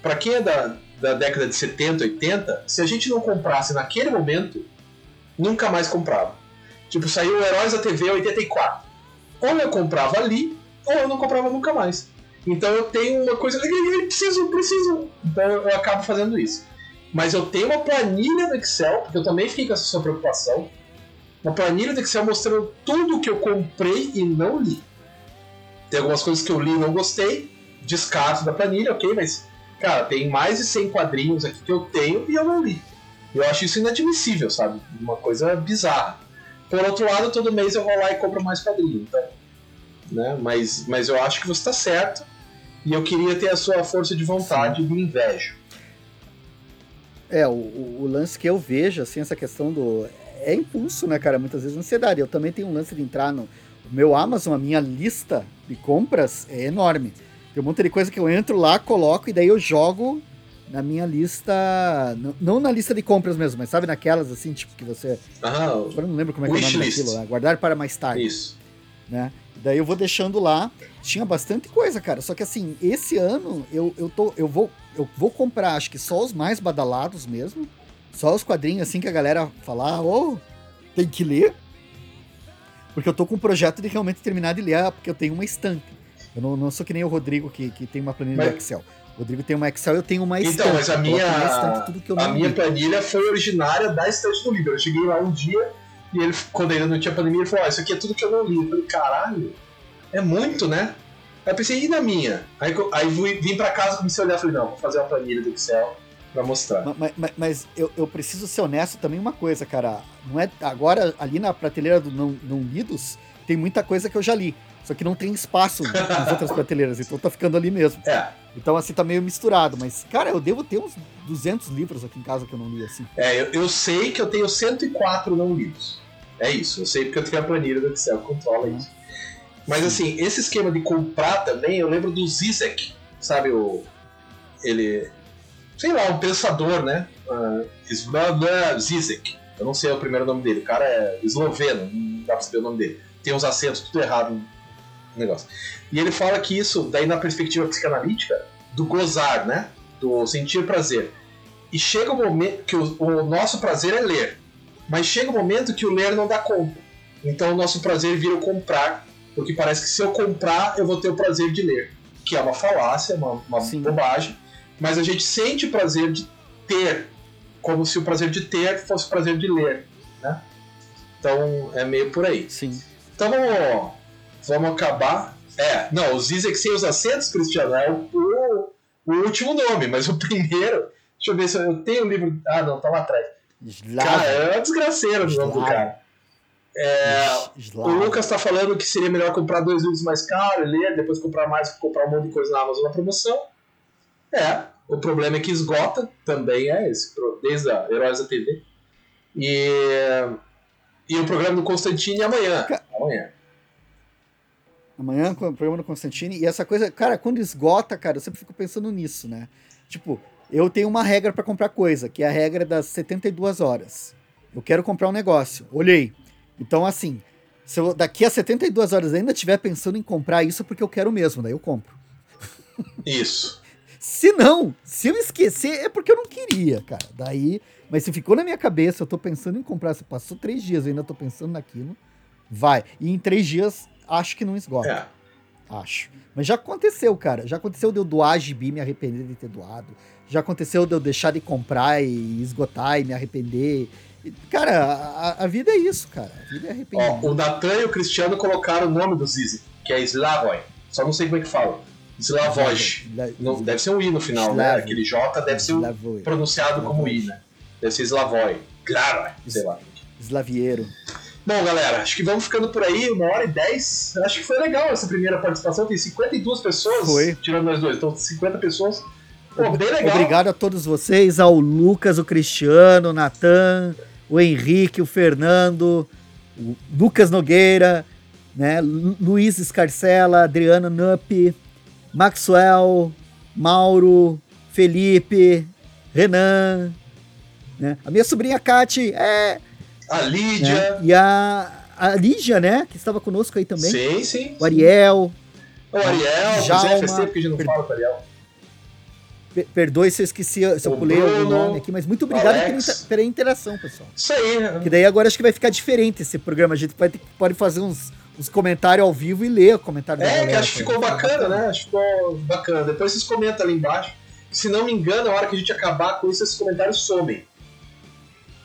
para quem é da, da década de 70, 80, se a gente não comprasse naquele momento, nunca mais comprava. Tipo, saiu Heróis da TV 84. Ou eu comprava ali, ou eu não comprava nunca mais. Então eu tenho uma coisa, eu preciso, preciso. Então eu acabo fazendo isso. Mas eu tenho uma planilha do Excel, porque eu também fiquei com essa sua preocupação. Uma planilha do Excel mostrando tudo que eu comprei e não li. Tem algumas coisas que eu li e não gostei, descarto da planilha, ok, mas, cara, tem mais de 100 quadrinhos aqui que eu tenho e eu não li. Eu acho isso inadmissível, sabe? Uma coisa bizarra. Por outro lado, todo mês eu vou lá e compro mais quadrinhos, então, né? Mas, mas eu acho que você está certo e eu queria ter a sua força de vontade Sim. invejo. É, o, o, lance que eu vejo, assim, essa questão do. É impulso, né, cara? Muitas vezes ansiedade. Eu também tenho um lance de entrar no, meu Amazon, a minha lista de compras é enorme. Tem um monte de coisa que eu entro lá, coloco e daí eu jogo na minha lista. Não na lista de compras mesmo, mas sabe naquelas assim, tipo, que você. Ah, Agora não lembro como é que é o nome list. daquilo lá. Guardar para mais tarde. Isso. Né? Daí eu vou deixando lá. Tinha bastante coisa, cara. Só que assim, esse ano eu, eu, tô, eu, vou, eu vou comprar, acho que só os mais badalados mesmo. Só os quadrinhos assim que a galera falar, ô, oh, tem que ler. Porque eu tô com um projeto de realmente terminar de ler, porque eu tenho uma estante. Eu não, não sou que nem o Rodrigo, que, que tem uma planilha mas... do Excel. Rodrigo tem uma Excel, eu tenho uma então, estante. Então, mas a minha, estante, a minha planilha foi originária da estante do livro. Eu cheguei lá um dia e ele, quando ainda não tinha pandemia, ele falou: ah, Isso aqui é tudo que eu não li. Eu falei: Caralho, é muito, né? Aí eu pensei: E na minha? Aí, aí vim pra casa, comecei a olhar e falei: Não, vou fazer uma planilha do Excel para mostrar. Mas, mas, mas eu, eu, preciso ser honesto também uma coisa, cara. Não é agora ali na prateleira do não, não lidos tem muita coisa que eu já li. Só que não tem espaço nas outras prateleiras, então tá ficando ali mesmo. É. Então, assim, tá meio misturado. Mas, cara, eu devo ter uns 200 livros aqui em casa que eu não li, assim. É, eu, eu sei que eu tenho 104 não lidos. É isso, eu sei porque eu tenho a planilha do Excel, controla uhum. isso. Mas, Sim. assim, esse esquema de comprar também, eu lembro do Zizek, sabe? O, ele, sei lá, um pensador, né? Uh, Zizek. Eu não sei o primeiro nome dele. O cara é esloveno, não dá pra saber o nome dele. Tem uns acentos tudo errado no negócio. E ele fala que isso, daí na perspectiva psicanalítica, do gozar, né? Do sentir prazer. E chega o um momento que o, o nosso prazer é ler. Mas chega o um momento que o ler não dá conta. Então o nosso prazer vira o comprar. Porque parece que se eu comprar, eu vou ter o prazer de ler. Que é uma falácia, uma, uma bobagem mas a gente sente o prazer de ter, como se o prazer de ter fosse o prazer de ler, né? Então é meio por aí. Sim. Então vamos, vamos acabar. É, não, os Zizek sem os acentos, Cristiano, é o, o, o, último nome, mas o primeiro. Deixa eu ver se eu, eu tenho o um livro. Ah, não, tá lá atrás. Cara, é uma desgraceira o nome do cara. É, o Lucas tá falando que seria melhor comprar dois livros mais caros, ler, depois comprar mais, comprar um monte de coisa na Amazon na promoção. É, o problema é que esgota também é esse, desde a Heróis da TV. E, e o programa do Constantine amanhã. Amanhã. Amanhã, o programa do Constantine. E essa coisa, cara, quando esgota, cara, eu sempre fico pensando nisso, né? Tipo, eu tenho uma regra para comprar coisa, que é a regra das 72 horas. Eu quero comprar um negócio. Olhei. Então, assim, se eu daqui a 72 horas ainda estiver pensando em comprar isso, porque eu quero mesmo, daí eu compro. Isso. Se não, se eu esquecer, é porque eu não queria, cara. Daí, mas se ficou na minha cabeça, eu tô pensando em comprar. Se passou três dias, eu ainda tô pensando naquilo, vai. E em três dias, acho que não esgota. É. Acho. Mas já aconteceu, cara. Já aconteceu de eu doar gibi e me arrepender de ter doado. Já aconteceu de eu deixar de comprar e esgotar e me arrepender. Cara, a, a vida é isso, cara. A vida é arrepender. o Natan e o Cristiano colocaram o nome do Zizi, que é Slavoj. Só não sei como é que fala. Slavoj. Não, deve ser um I no final, né? Aquele J deve ser pronunciado como I, né? Deve ser Slavoj. Claro, sei lá. Slaviero. Bom, galera, acho que vamos ficando por aí, uma hora e dez. Acho que foi legal essa primeira participação. Tem 52 pessoas, foi. tirando nós dois, então 50 pessoas. Pô, bem legal. Obrigado a todos vocês, ao Lucas, o Cristiano, o Natan, o Henrique, o Fernando, o Lucas Nogueira, né? Lu Luiz Escarcela, Adriano Nup, Maxwell, Mauro, Felipe, Renan, né? A minha sobrinha Kati é. A Lídia. Né? E a, a Lígia, né? Que estava conosco aí também. Sim, sim. O Ariel. O Ariel, Jalma, tempo que a gente não per... fala com o Ariel. Perdoe se eu esqueci, se eu pulei Bruno, algum nome aqui, mas muito obrigado pela, pela, interação, pessoal. Isso aí. Né? Que daí agora acho que vai ficar diferente esse programa. A gente vai ter, pode fazer uns, uns comentários ao vivo e ler o comentário é, da galera. É, que acho que ficou bacana, né? Acho que ficou bacana. Depois vocês comentam ali embaixo. Se não me engano, na hora que a gente acabar com isso, esses comentários somem.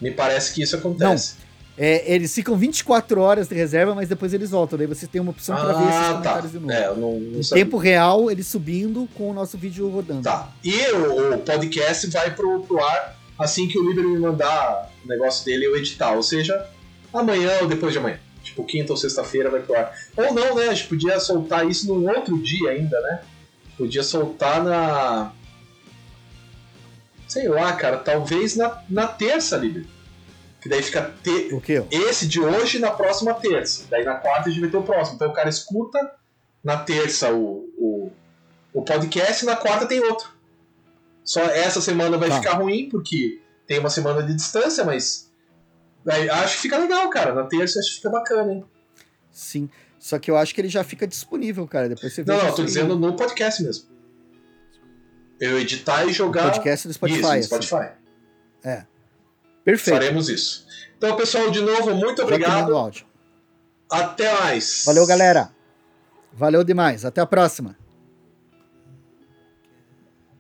Me parece que isso acontece. Não. É, eles ficam 24 horas de reserva, mas depois eles voltam. Daí você tem uma opção para ah, ver esses tá. comentários tá. de novo. É, não, não em tempo real, eles subindo com o nosso vídeo rodando. Tá. E o, o podcast vai pro, pro ar assim que o Liber me mandar o negócio dele eu editar. Ou seja, amanhã ou depois de amanhã. Tipo, quinta ou sexta-feira vai pro ar. Ou não, né? A gente podia soltar isso num outro dia ainda, né? Podia soltar na. Sei lá, cara, talvez na, na terça, Liber. Que daí fica te... o quê? esse de hoje na próxima terça. Daí na quarta a gente vai ter o próximo. Então o cara escuta na terça o, o, o podcast e na quarta tem outro. Só essa semana vai tá. ficar ruim, porque tem uma semana de distância, mas acho que fica legal, cara. Na terça acho que fica bacana, hein? Sim. Só que eu acho que ele já fica disponível, cara. Depois você vê. Não, não, tô dizendo no podcast mesmo. Eu editar e jogar. No podcast do Spotify. Isso, no assim. Spotify. É. Perfeito. Faremos isso. Então, pessoal, de novo, muito obrigado. Até mais. Valeu, galera. Valeu demais. Até a próxima.